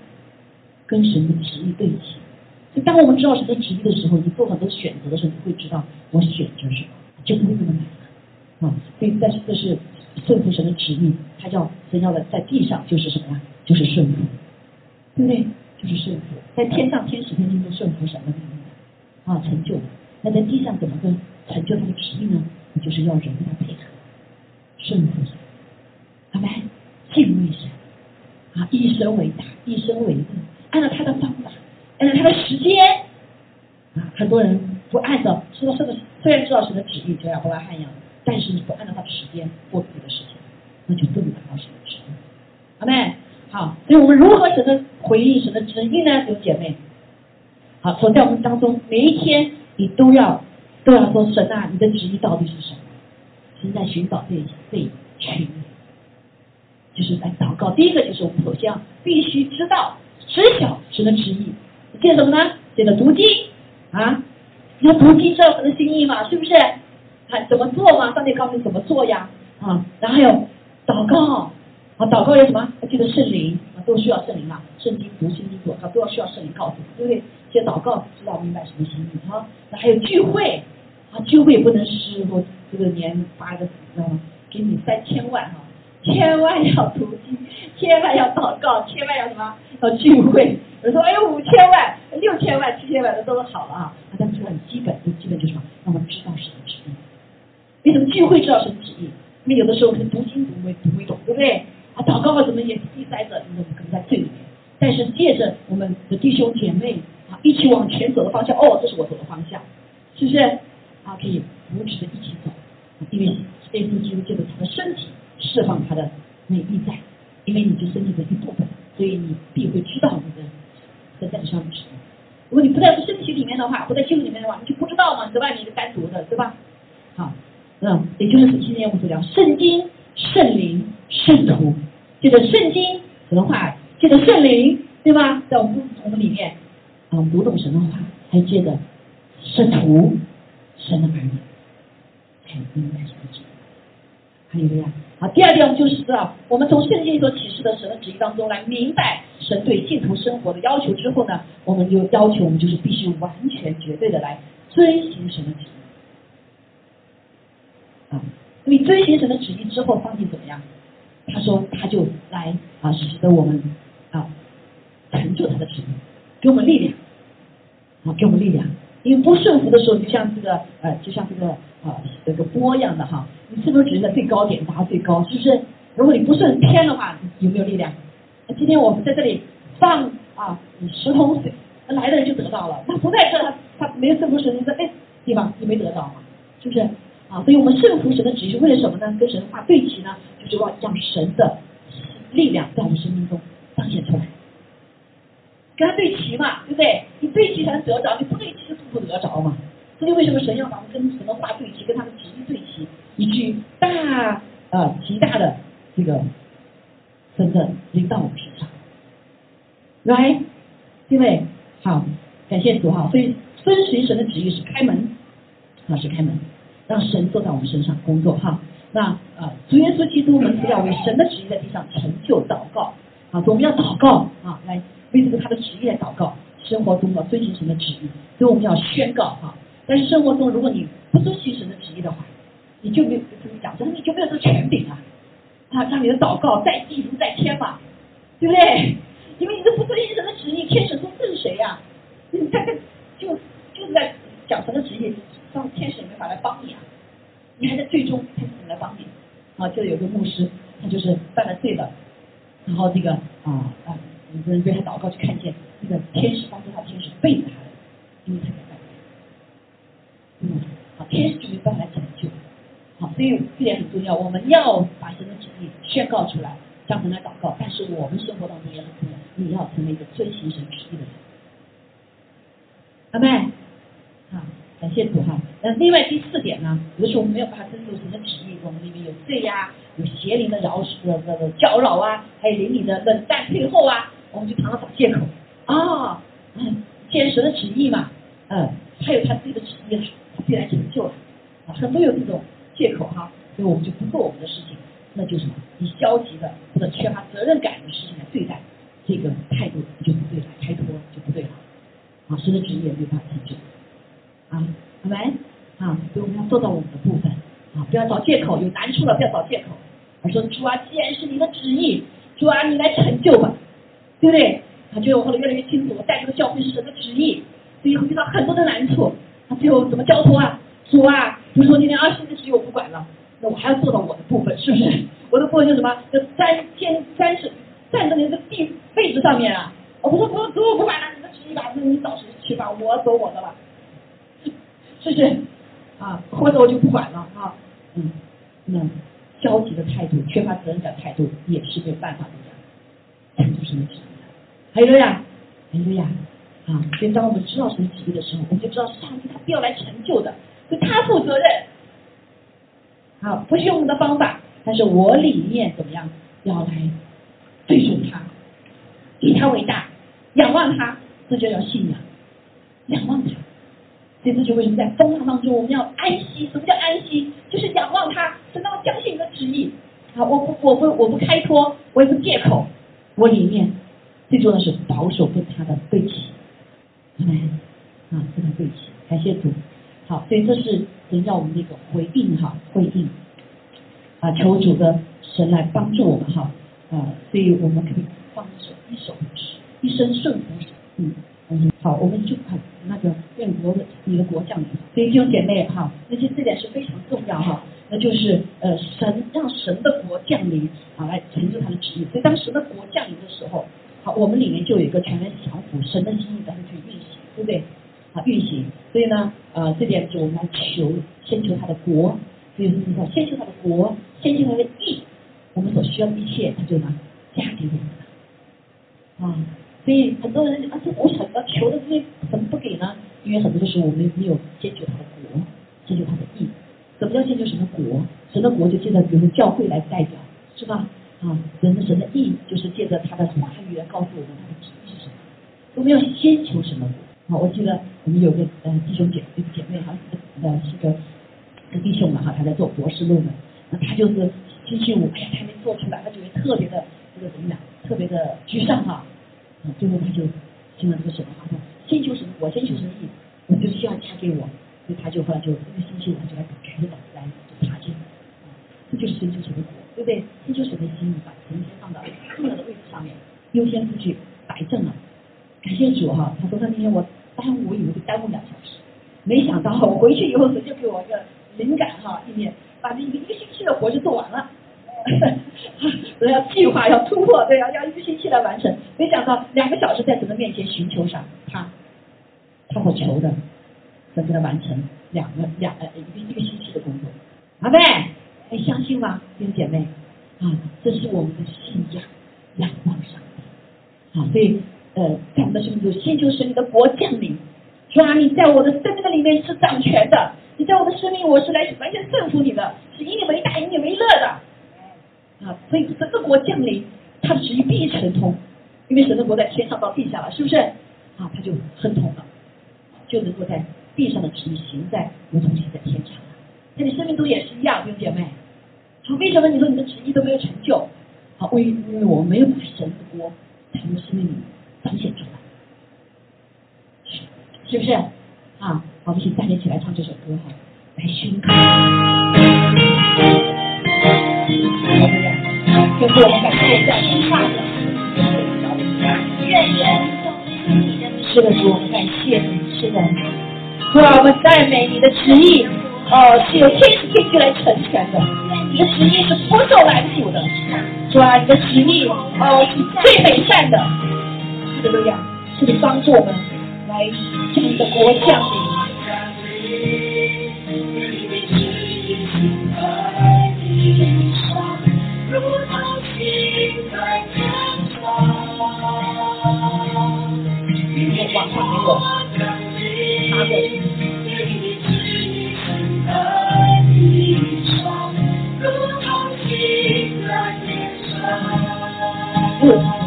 跟神的旨意对齐。所以当我们知道神的旨意的时候，你做很多选择的时候，你会知道我选择什么，就不会那么难。啊，所以但是这是。顺服神的旨意，他叫神要的在地上就是什么呀？就是顺服，对不对？就是顺服，在天上天使天天都顺服神的命令啊，成就。那在地上怎么个成就他的旨意呢？你就是要人跟他配合，顺服神，好没？敬畏神啊，以神为大，以神为重，按照他的方法，按照他的时间啊。很多人不按照，知道神的，虽然知道神的旨意，就像伯拉罕一样。但是你不按照他的时间过自己的事情，那就不能达到神的旨意。好没？好，所以我们如何神的回应神的旨意呢？有姐妹，好，所以在我们当中每一天，你都要都要说神啊，你的旨意到底是什么？神在寻找这这一群，就是来祷告。第一个就是我们首先要必须知道知晓神的旨意，借什么呢？借着读经啊，要读经知道神的心意嘛，是不是？怎么做嘛？上帝告诉你怎么做呀？啊，然后还有祷告啊，祷告有什么？记得圣灵啊，都需要圣灵啊，圣经读、圣经读，它都要需要圣灵告诉你，对不对？先祷告，知道明白什么心意啊。那还有聚会啊，聚会也不能失，我这个年发一个，知道吗？给你三千万哈，千万要读经，千万要祷告，千万要什么？要聚会。有人说，哎呦，五千万、六千万、七千万的都是好了啊，但是很基本，就基本就是什么？让我们知道什么是。你怎么聚会知道什么旨意？因为有的时候可能读经读没读没懂，对不对？啊，祷告啊怎么也第三者，你怎么可能在最里面？但是借着我们的弟兄姐妹啊，一起往前走的方向，哦，这是我走的方向，是不是？啊，可以扶持的一起走，因为耶稣基督就是他的身体释放他的美意在，因为你是身体的一部分，所以你必会知道你的在在上的旨意。如果你不在身体里面的话，不在基督里面的话，你就不知道嘛，你在外面一个单独的，对吧？好。嗯，也就是今天我们所聊圣经、圣灵、圣徒，借着圣经神的话，借着圣灵，对吧？在我们我们里面啊，读懂神的话，还借着圣徒、神的儿女，才明白神的旨意。还有呀。好，第二点我们就是知道，我们从圣经所启示的神的旨意当中来明白神对信徒生活的要求之后呢，我们就要求我们就是必须完全绝对的来遵循神的旨意。啊，你遵循神的旨意之后，上帝怎么样？他说他就来啊，使得我们啊成就他的旨意，给我们力量，啊，给我们力量。因为不顺服的时候，就像这个呃，就像这个啊这个波一样的哈，你是不是只能在最高点达到最高？是不是？如果你不顺天的话，有没有力量？那今天我们在这里放啊十桶水，那来的人就得到了，他不在这，他他没有顺服神，你说哎，对吧？你没得到嘛？是不是？啊，所以我们顺服神的旨意是为了什么呢？跟神的话对齐呢？就是要让神的力量在我们生命中彰显出来。跟他对齐嘛，对不对？你对齐才能得着，你不对齐就不得着嘛。所以为什么神要把我们跟神的话对齐，跟他的旨意对齐，以至于大啊极大的这个真正临到我们身上，来，各位好，感谢主哈。所以遵循神的旨意是开门，啊是开门，让神坐在我们身上工作哈。那啊主耶稣基督，我们是要为神的旨意在地上成就祷告啊，我们要祷告啊来。为这个他的职业祷告，生活中要遵循神的旨意，所以我们要宣告哈。但是生活中，如果你不遵循神的旨意的话，你就没有怎么讲，真的你就没有这个权柄啊！啊，让你的祷告在地如在天嘛，对不对？因为你都不遵循神的旨意，天使说这是谁呀？你在这就就是在讲神的旨意，让天使没法来帮你啊！你还在最终天使来帮你啊？就有个牧师，他就是犯了罪的，然后这个啊啊。有个人对他祷告，就看见那个天使帮助他，天使背着他，因为他在拜。嗯，好，天使就没办法来拯救。好，所以这点很重要，我们要把神的旨意宣告出来，向神来祷告。但是我们生活当中也很重要，你要成为一个遵行神旨意的人。阿妹，好，感谢主哈。那另外第四点呢，有的时候我们没有办法遵守神的旨意，我们里面有罪呀，有邪灵的扰的的的搅扰啊，还有灵里的冷淡退后啊。我们就常常找借口啊，嗯，既然神的旨意嘛，嗯，他有他自己的旨意了，他自己来成就了，啊，很多有这种借口哈，所以我们就不做我们的事情，那就是什么？以消极的或者缺乏责任感的事情来对待，这个态度就不对了，开脱就不对了，啊，神的旨意也没办法成就，啊，好没？啊，所以我们要做到我们的部分，啊，不要找借口，有难处了不要找借口，而说主啊，既然是你的旨意，主啊，你来成就吧。对不对？他觉得我后来越来越清楚，我带这个教会是神的旨意，所以会遇到很多的难处。啊最后怎么交托啊？主啊，比如说今天二十的旨意我不管了，那我还要做到我的部分，是不是？我的部分就什么？就三天三十站在那个地位置上面啊！我不说不主我不管了，你的旨意吧，那你找谁去吧，我走我的了，是不是？啊，或者我就不管了啊，嗯，那消极的态度，缺乏责任感态度，也是没有办法的呀。成就神的旨意，还有呀，还有呀，啊！所以当我们知道什么旨意的时候，我们就知道上帝他必要来成就的，是他负责任。好，不是用我们的方法，但是我里面怎么样，要来对准他，以他为大，仰望他，这就叫信仰，仰望他。所以这就为什么在风浪当中我们要安息？什么叫安息？就是仰望他，等到相信你的旨意。好，我不，我不，我不开脱，我也不借口。我里面最重要的是保守跟他的对齐，来啊跟他对齐，感谢主。好，所以这是神要我们的一个回应哈，回应啊，求主的神来帮助我们哈啊，所以我们可以放手一手一生顺服嗯好，我们就看那个愿国的你的国降临，所以弟兄姐妹哈，那些这点是非常重要哈。那就是呃神让神的国降临啊，来成就他的旨意。所以当神的国降临的时候，好，我们里面就有一个全然降服神的心意在去运行，对不对？啊，运行。所以呢，呃，这点就我们来求，先求他的国，所以是说先求他的国，先求他的义，我们所需要的一切，他就能加给我们。啊，所以很多人啊，这我想要求的这些怎么不给呢？因为很多的时候我们没有先求他的国，先求他的义。什么叫建就神的国？神的国就借着比如说教会来代表，是吧？啊，人的神的意就是借着他的话语来告诉我们他的旨意是什么。我们要先求什么？啊，我记得我们有个呃弟兄姐姐妹哈，呃是个个弟兄嘛哈，他在做博士论文，那他就是星期五，哎呀，他还没做出来，他就会特别的这个怎么讲，特别的沮丧哈。啊，最后他就听了这个神的话，说先求神的国，先求神意，我就希望加给我。所以他就后来就一个星期五他就来开始等来就爬进，啊，这就是先求神的国，对不对？先求神的心，把神先放到重要的位置上面，优先出去摆正了。感谢主哈，他说他那天我耽误，我以为就耽误两小时，没想到我回去以后神就给我一个灵感哈，一面把这一个星期的活就做完了。都要计划，要突破，对，要要一个星期来完成。没想到两个小时在神的面前寻求上，他他所求的，神给他完成两个两一个一个星期的工作。阿妹，你相信吗，弟兄姐妹？啊，这是我们的信仰，仰望上帝。好，所以呃，在我们的生命中，先求神你的国降临，主啊，你在我的生命里面是掌权的，你在我的生命，我是来完全顺服你的，是以你为大，以你为乐的。啊，所以神的国降临，他的旨意必成通，因为神的国在天上到地下了，是不是？啊，他就亨通了，就能够在地上的旨意行在，如同行在天上了。在你生命中也是一样，弟兄姐妹。好，为什么你说你的旨意都没有成就？好，为因为我们没有把神的国在我们生命里彰显出来，是不是？啊，好，我们一起站立起来唱这首歌哈，来宣告。就是我们感谢在听话的，愿人都你的是的主，我们感谢你，是的，主啊，我们赞美你的旨意，哦，是由天使天去来成全的，你的旨意是不受拦阻的，主啊，你的旨意哦是最美善的，是的，这样，是帮助我们来将你的国降临。天晚上给我拿过去。嗯。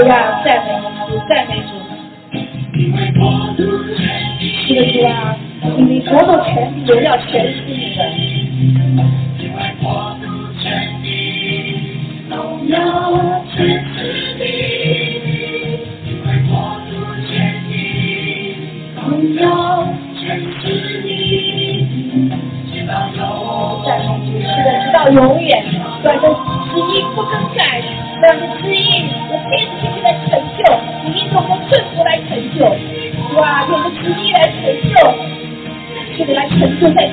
不要赞美主，赞美主。是的，主啊，你国度权柄荣耀全是你的。全，荣耀全是你。赞美主，是的，直到永远，短的哇，用我们的旨意来成就，这个来成就在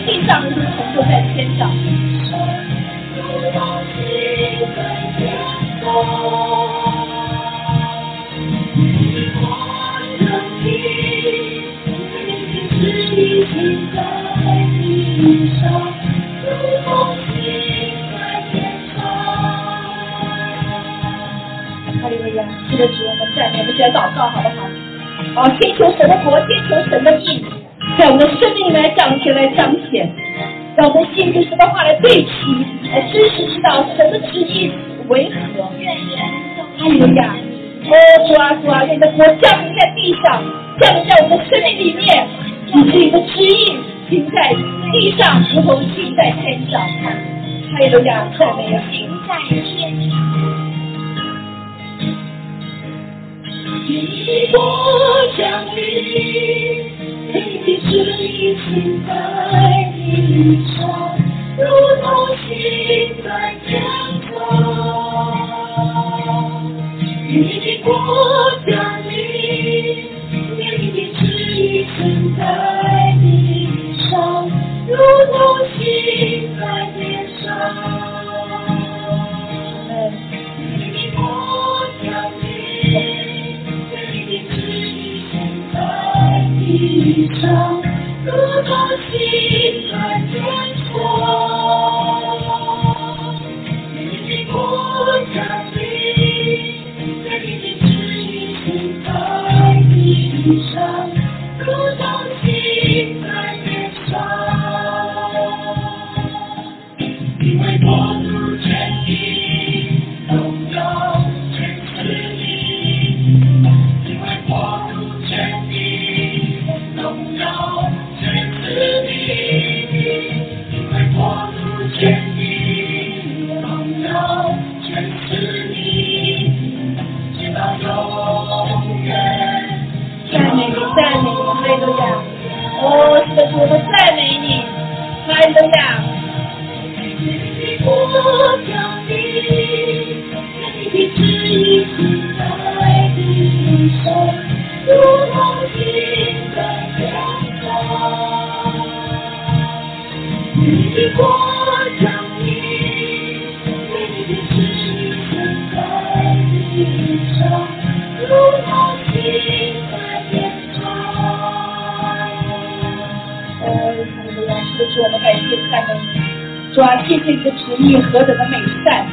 我们感谢赞美你。主啊，谢谢你的旨意何等的美善！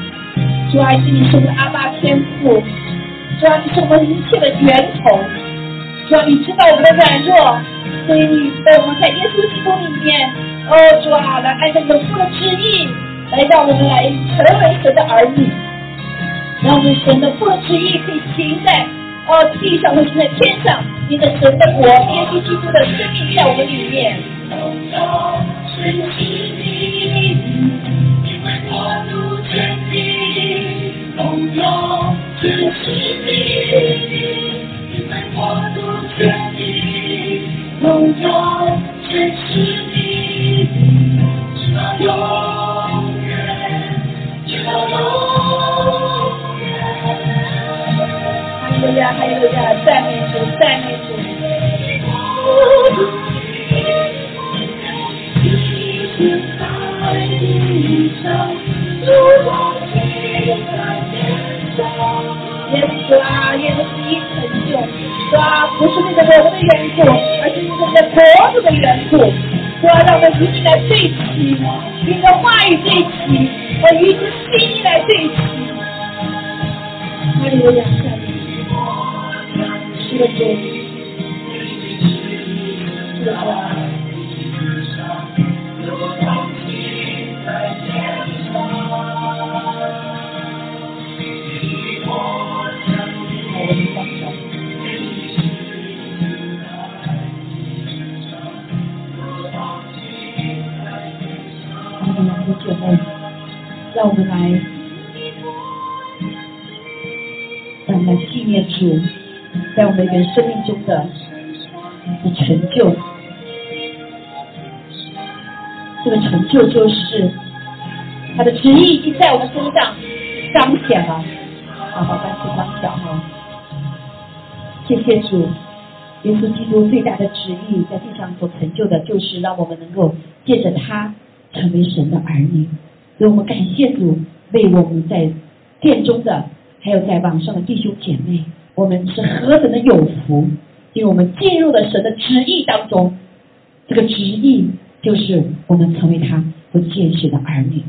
主啊，是你是我们的阿爸天父，主啊，你是我们一切的源头。主啊，你知道我们的软弱，所以你在我们在耶稣基督里面，哦，主啊，来按照你的父的旨意，来让我们来成为神的儿女，让我们神的父的旨意可以行在哦地上，或行在天上。你的神的国，耶稣基督的生命在我们里面。全是你，因为过度坚定，朋友全是你，因为过度坚定，朋友全是你，直到永远，直到永远。哈喽呀，哈喽呀，再见。耶稣啊，耶稣是一成就，是吧？不是那个我们的缘故，而是那个脖子的缘故，哇？让我们与你来对齐，与你的话语对齐，和与你的心意来对齐。哈利路亚，下面是的主，生命中的的成就。这个成就就是他的旨意已经在我们身上彰显了，好好关注张小哈。谢谢主，耶稣基督最大的旨意在地上所成就的，就是让我们能够借着他成为神的儿女。所以我们感谢主，为我们在殿中的，还有在网上的弟兄姐妹，我们是何等的有福，因为我们进入了神的旨意当中。这个旨意就是我们成为他所拣选的儿女，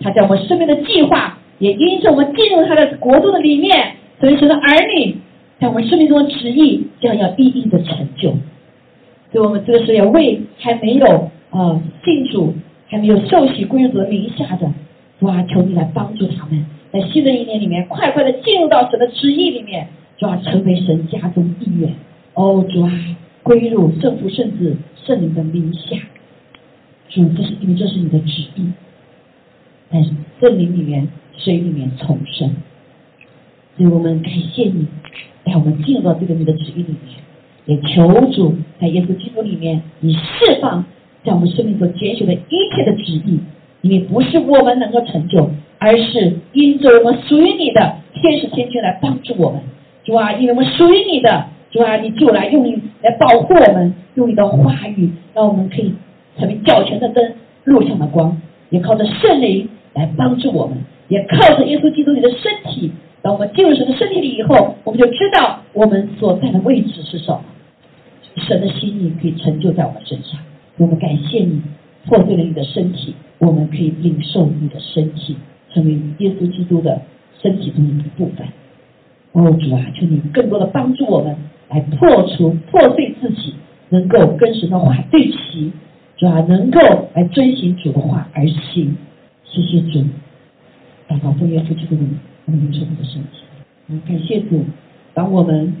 他在我们生命的计划，也因着我们进入他的国度的里面，成为神的儿女，在我们生命中的旨意将要一一的成就。所以我们这个时候要为还没有呃信主。还没有受洗归主的名下的，主啊，求你来帮助他们，在新的一年里面，快快的进入到神的旨意里面，主啊，成为神家中一员。哦，主啊，归入圣父、圣子、圣灵的名下。主，这是因为这是你的旨意，在圣灵里面、水里面重生。所以我们感谢你，带我们进入到这个你的旨意里面，也求主在耶稣基督里面，你释放。在我们生命所拣选的一切的旨意，因为不是我们能够成就，而是因着我们属于你的天使天君来帮助我们，主啊，因为我们属于你的，主啊，你就来用你来保护我们，用你的话语，让我们可以成为脚前的灯，路上的光，也靠着圣灵来帮助我们，也靠着耶稣基督你的身体，当我们进入神的身体里以后，我们就知道我们所在的位置是什么，神的心意可以成就在我们身上。我们感谢你破碎了你的身体，我们可以领受你的身体，成为耶稣基督的身体中的一部分。哦，主啊，求你更多的帮助我们来破除、破碎自己，能够跟神的话对齐，主啊，能够来遵循主的话而行。谢谢主，祷告奉耶稣基督的名，我们领受你的身体。嗯，感谢主，当我们。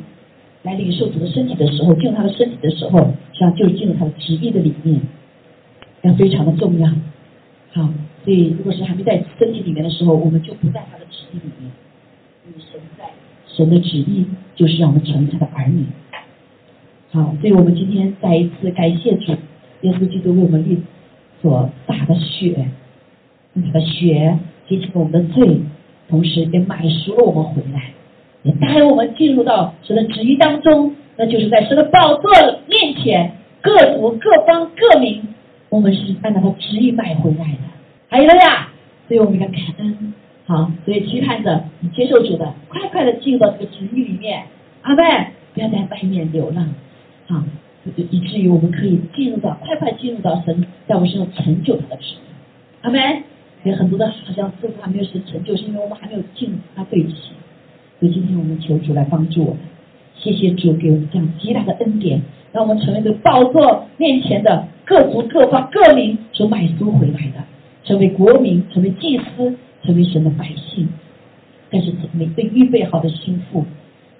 来领受主的身体的时候，进入他的身体的时候，实际上就是进入他的旨意的里面，要非常的重要。好，所以如果是还没在身体里面的时候，我们就不在他的旨意里面。因为神在，神的旨意就是让我们成为他的儿女。好，所以我们今天再一次感谢主，耶稣基督为我们立所打的血，那的血洗清了我们的罪，同时也买赎了我们回来，也带我们进入到神的旨意当中，那就是在神的宝座面前，各族各方各民，我们是按照他旨意买回来的。还有了呀，所以我们要感恩。好，所以期盼着你接受主的，快快的进入到这个旨意里面，阿妹不要在外面流浪，好，以至于我们可以进入到快快进入到神在我身上成就他的旨意，阿妹。有很多的好像似乎还没有神成就，是因为我们还没有进入他对齐。所以今天我们求主来帮助我们，谢谢主给我们这样极大的恩典，让我们成为这个宝座面前的各族各方各民所买赎回来的，成为国民，成为祭司。成为神的百姓，但是每被预备好的心腹，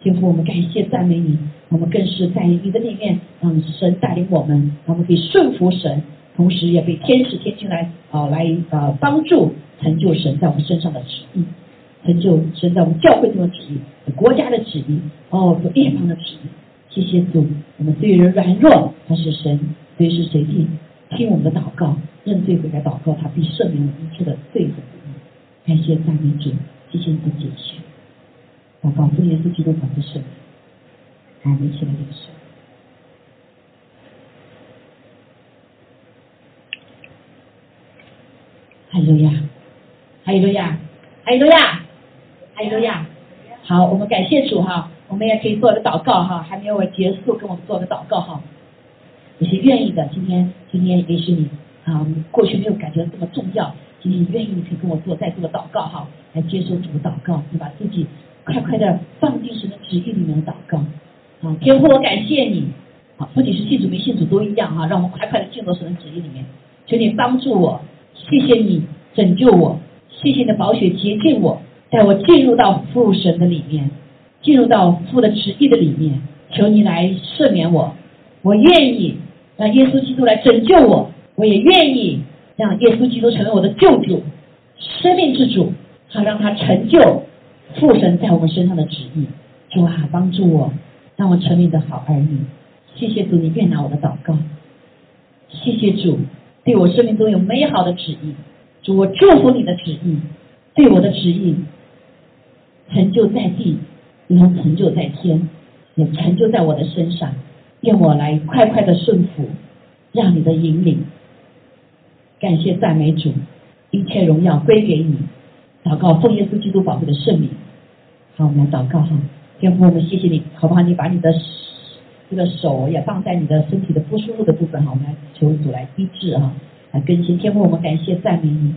天父，我们感谢赞美你，我们更是在你的里面，让神带领我们，我们可以顺服神，同时也被天使天君来啊来啊帮助成就神在我们身上的旨意，成就神在我们教会中的旨意，国家的旨意，哦，和地方的旨意。谢谢主，我们虽然软弱，但是神随时随地听我们的祷告，认罪悔改祷告，他必赦免我们一切的罪恶。感谢赞美主，谢谢你的解释。祷告奉耶稣基督宝的圣名，我们一起来领受。还有呀，还有呀，还有呀，还有呀。好，我们感谢主哈，我们也可以做个祷告哈，还没有结束，跟我们做个祷告哈。你是愿意的，今天今天也许你啊，过去没有感觉这么重要。今天你愿意，你可以跟我做再做个祷告哈，来接受主的祷告，你把自己快快的放进神的旨意里面的祷告。啊，天父，我感谢你，啊，不仅是信主没信主都一样哈，让我们快快的进入神的旨意里面。求你帮助我，谢谢你拯救我，谢谢你的宝血洁净我，带我进入到父神的里面，进入到父的旨意的里面。求你来赦免我，我愿意让耶稣基督来拯救我，我也愿意。让耶稣基督成为我的救主、生命之主，好让他成就父神在我们身上的旨意。主啊，帮助我，让我成为你的好儿女。谢谢主，你悦纳我的祷告。谢谢主，对我生命中有美好的旨意。主，我祝福你的旨意，对我的旨意成就在地，也能成就在天，也成就在我的身上。愿我来快快的顺服，让你的引领。感谢赞美主，一切荣耀归给你。祷告奉耶稣基督宝贵的圣名。好，我们来祷告哈，天父，我们谢谢你，好不好？你把你的这个手也放在你的身体的不舒服的部分哈，我们来求主来医治啊，来更新。天父，我们感谢赞美你，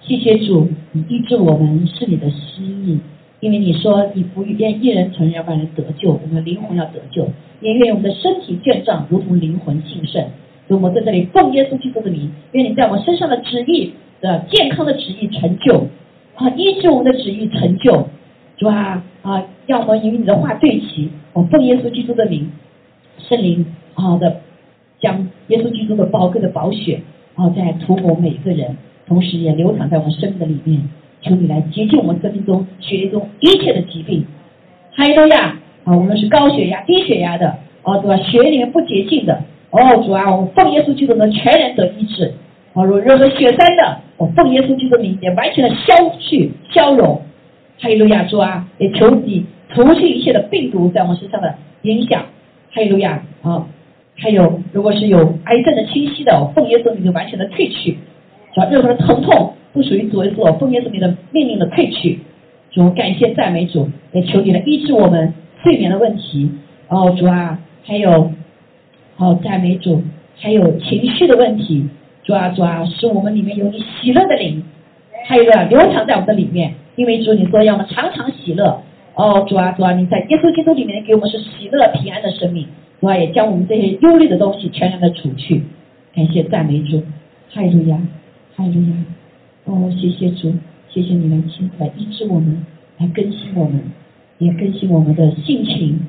谢谢主，你医治我们是你的心意，因为你说你不愿一人承认，要把人得救，我们灵魂要得救，也愿我们的身体健壮，如同灵魂兴盛。我们在这里奉耶稣基督的名，愿你在我们身上的旨意的健康的旨意成就啊，医治我们的旨意成就，主啊啊，让我们与你的话对齐。我奉耶稣基督的名，圣灵啊的将耶稣基督的宝贵的宝血啊在涂抹每个人，同时也流淌在我们生命的里面。求你来洁净我们生命中血液中一切的疾病。还有呀啊，无论是高血压、低血压的啊，对吧？血液里面不洁净的。哦，主啊，我奉耶稣基督的全然得医治。哦，如任何血栓的，我奉耶稣基督名也完全的消去、消融。还有路亚，主啊，也求你除去一切的病毒在我们身上的影响。还有路亚啊，还有如果是有癌症的侵袭的，我奉耶稣名就完全的退去。主啊，任何的疼痛不属于主耶稣，奉耶稣名的命令的退去。主，感谢赞美主，也求你来医治我们睡眠的问题。哦，主啊，还有。好，赞美主，还有情绪的问题，主啊主啊，使我们里面有你喜乐的灵，还有一个流淌在我们的里面，因为主你说要我们常常喜乐，哦主啊主啊，你在耶稣基督里面给我们是喜乐平安的生命，主啊也将我们这些忧虑的东西全然的除去，感谢赞美主，哈利路亚，哈利路亚，哦谢谢主，谢谢你们亲自来医治我们，来更新我们，也更新我们的性情，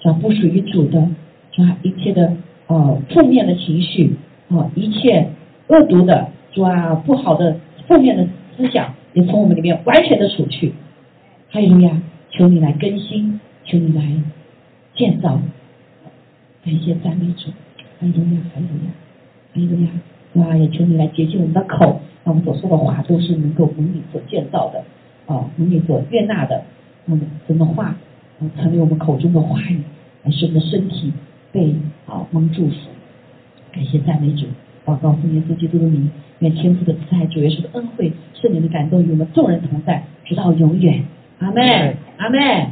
找不属于主的，主啊一切的。哦，负面的情绪，啊，一切恶毒的，主啊，不好的负面的思想，也从我们里面完全的除去。哈利路亚，求你来更新，求你来建造。感谢赞美主，哈利路亚，哈利路亚，哈利路亚。哇，也求你来洁净我们的口，让我们所说的话都是能够蒙你所建造的，啊，蒙你所悦纳的，嗯，神的话，啊，成为我们口中的话语，来使我们的身体被啊蒙祝福。感谢赞美主，祷告奉耶稣基督的名，愿天父的慈爱、主耶稣的恩惠、圣灵的感动与我们众人同在，直到永远。阿门，阿门。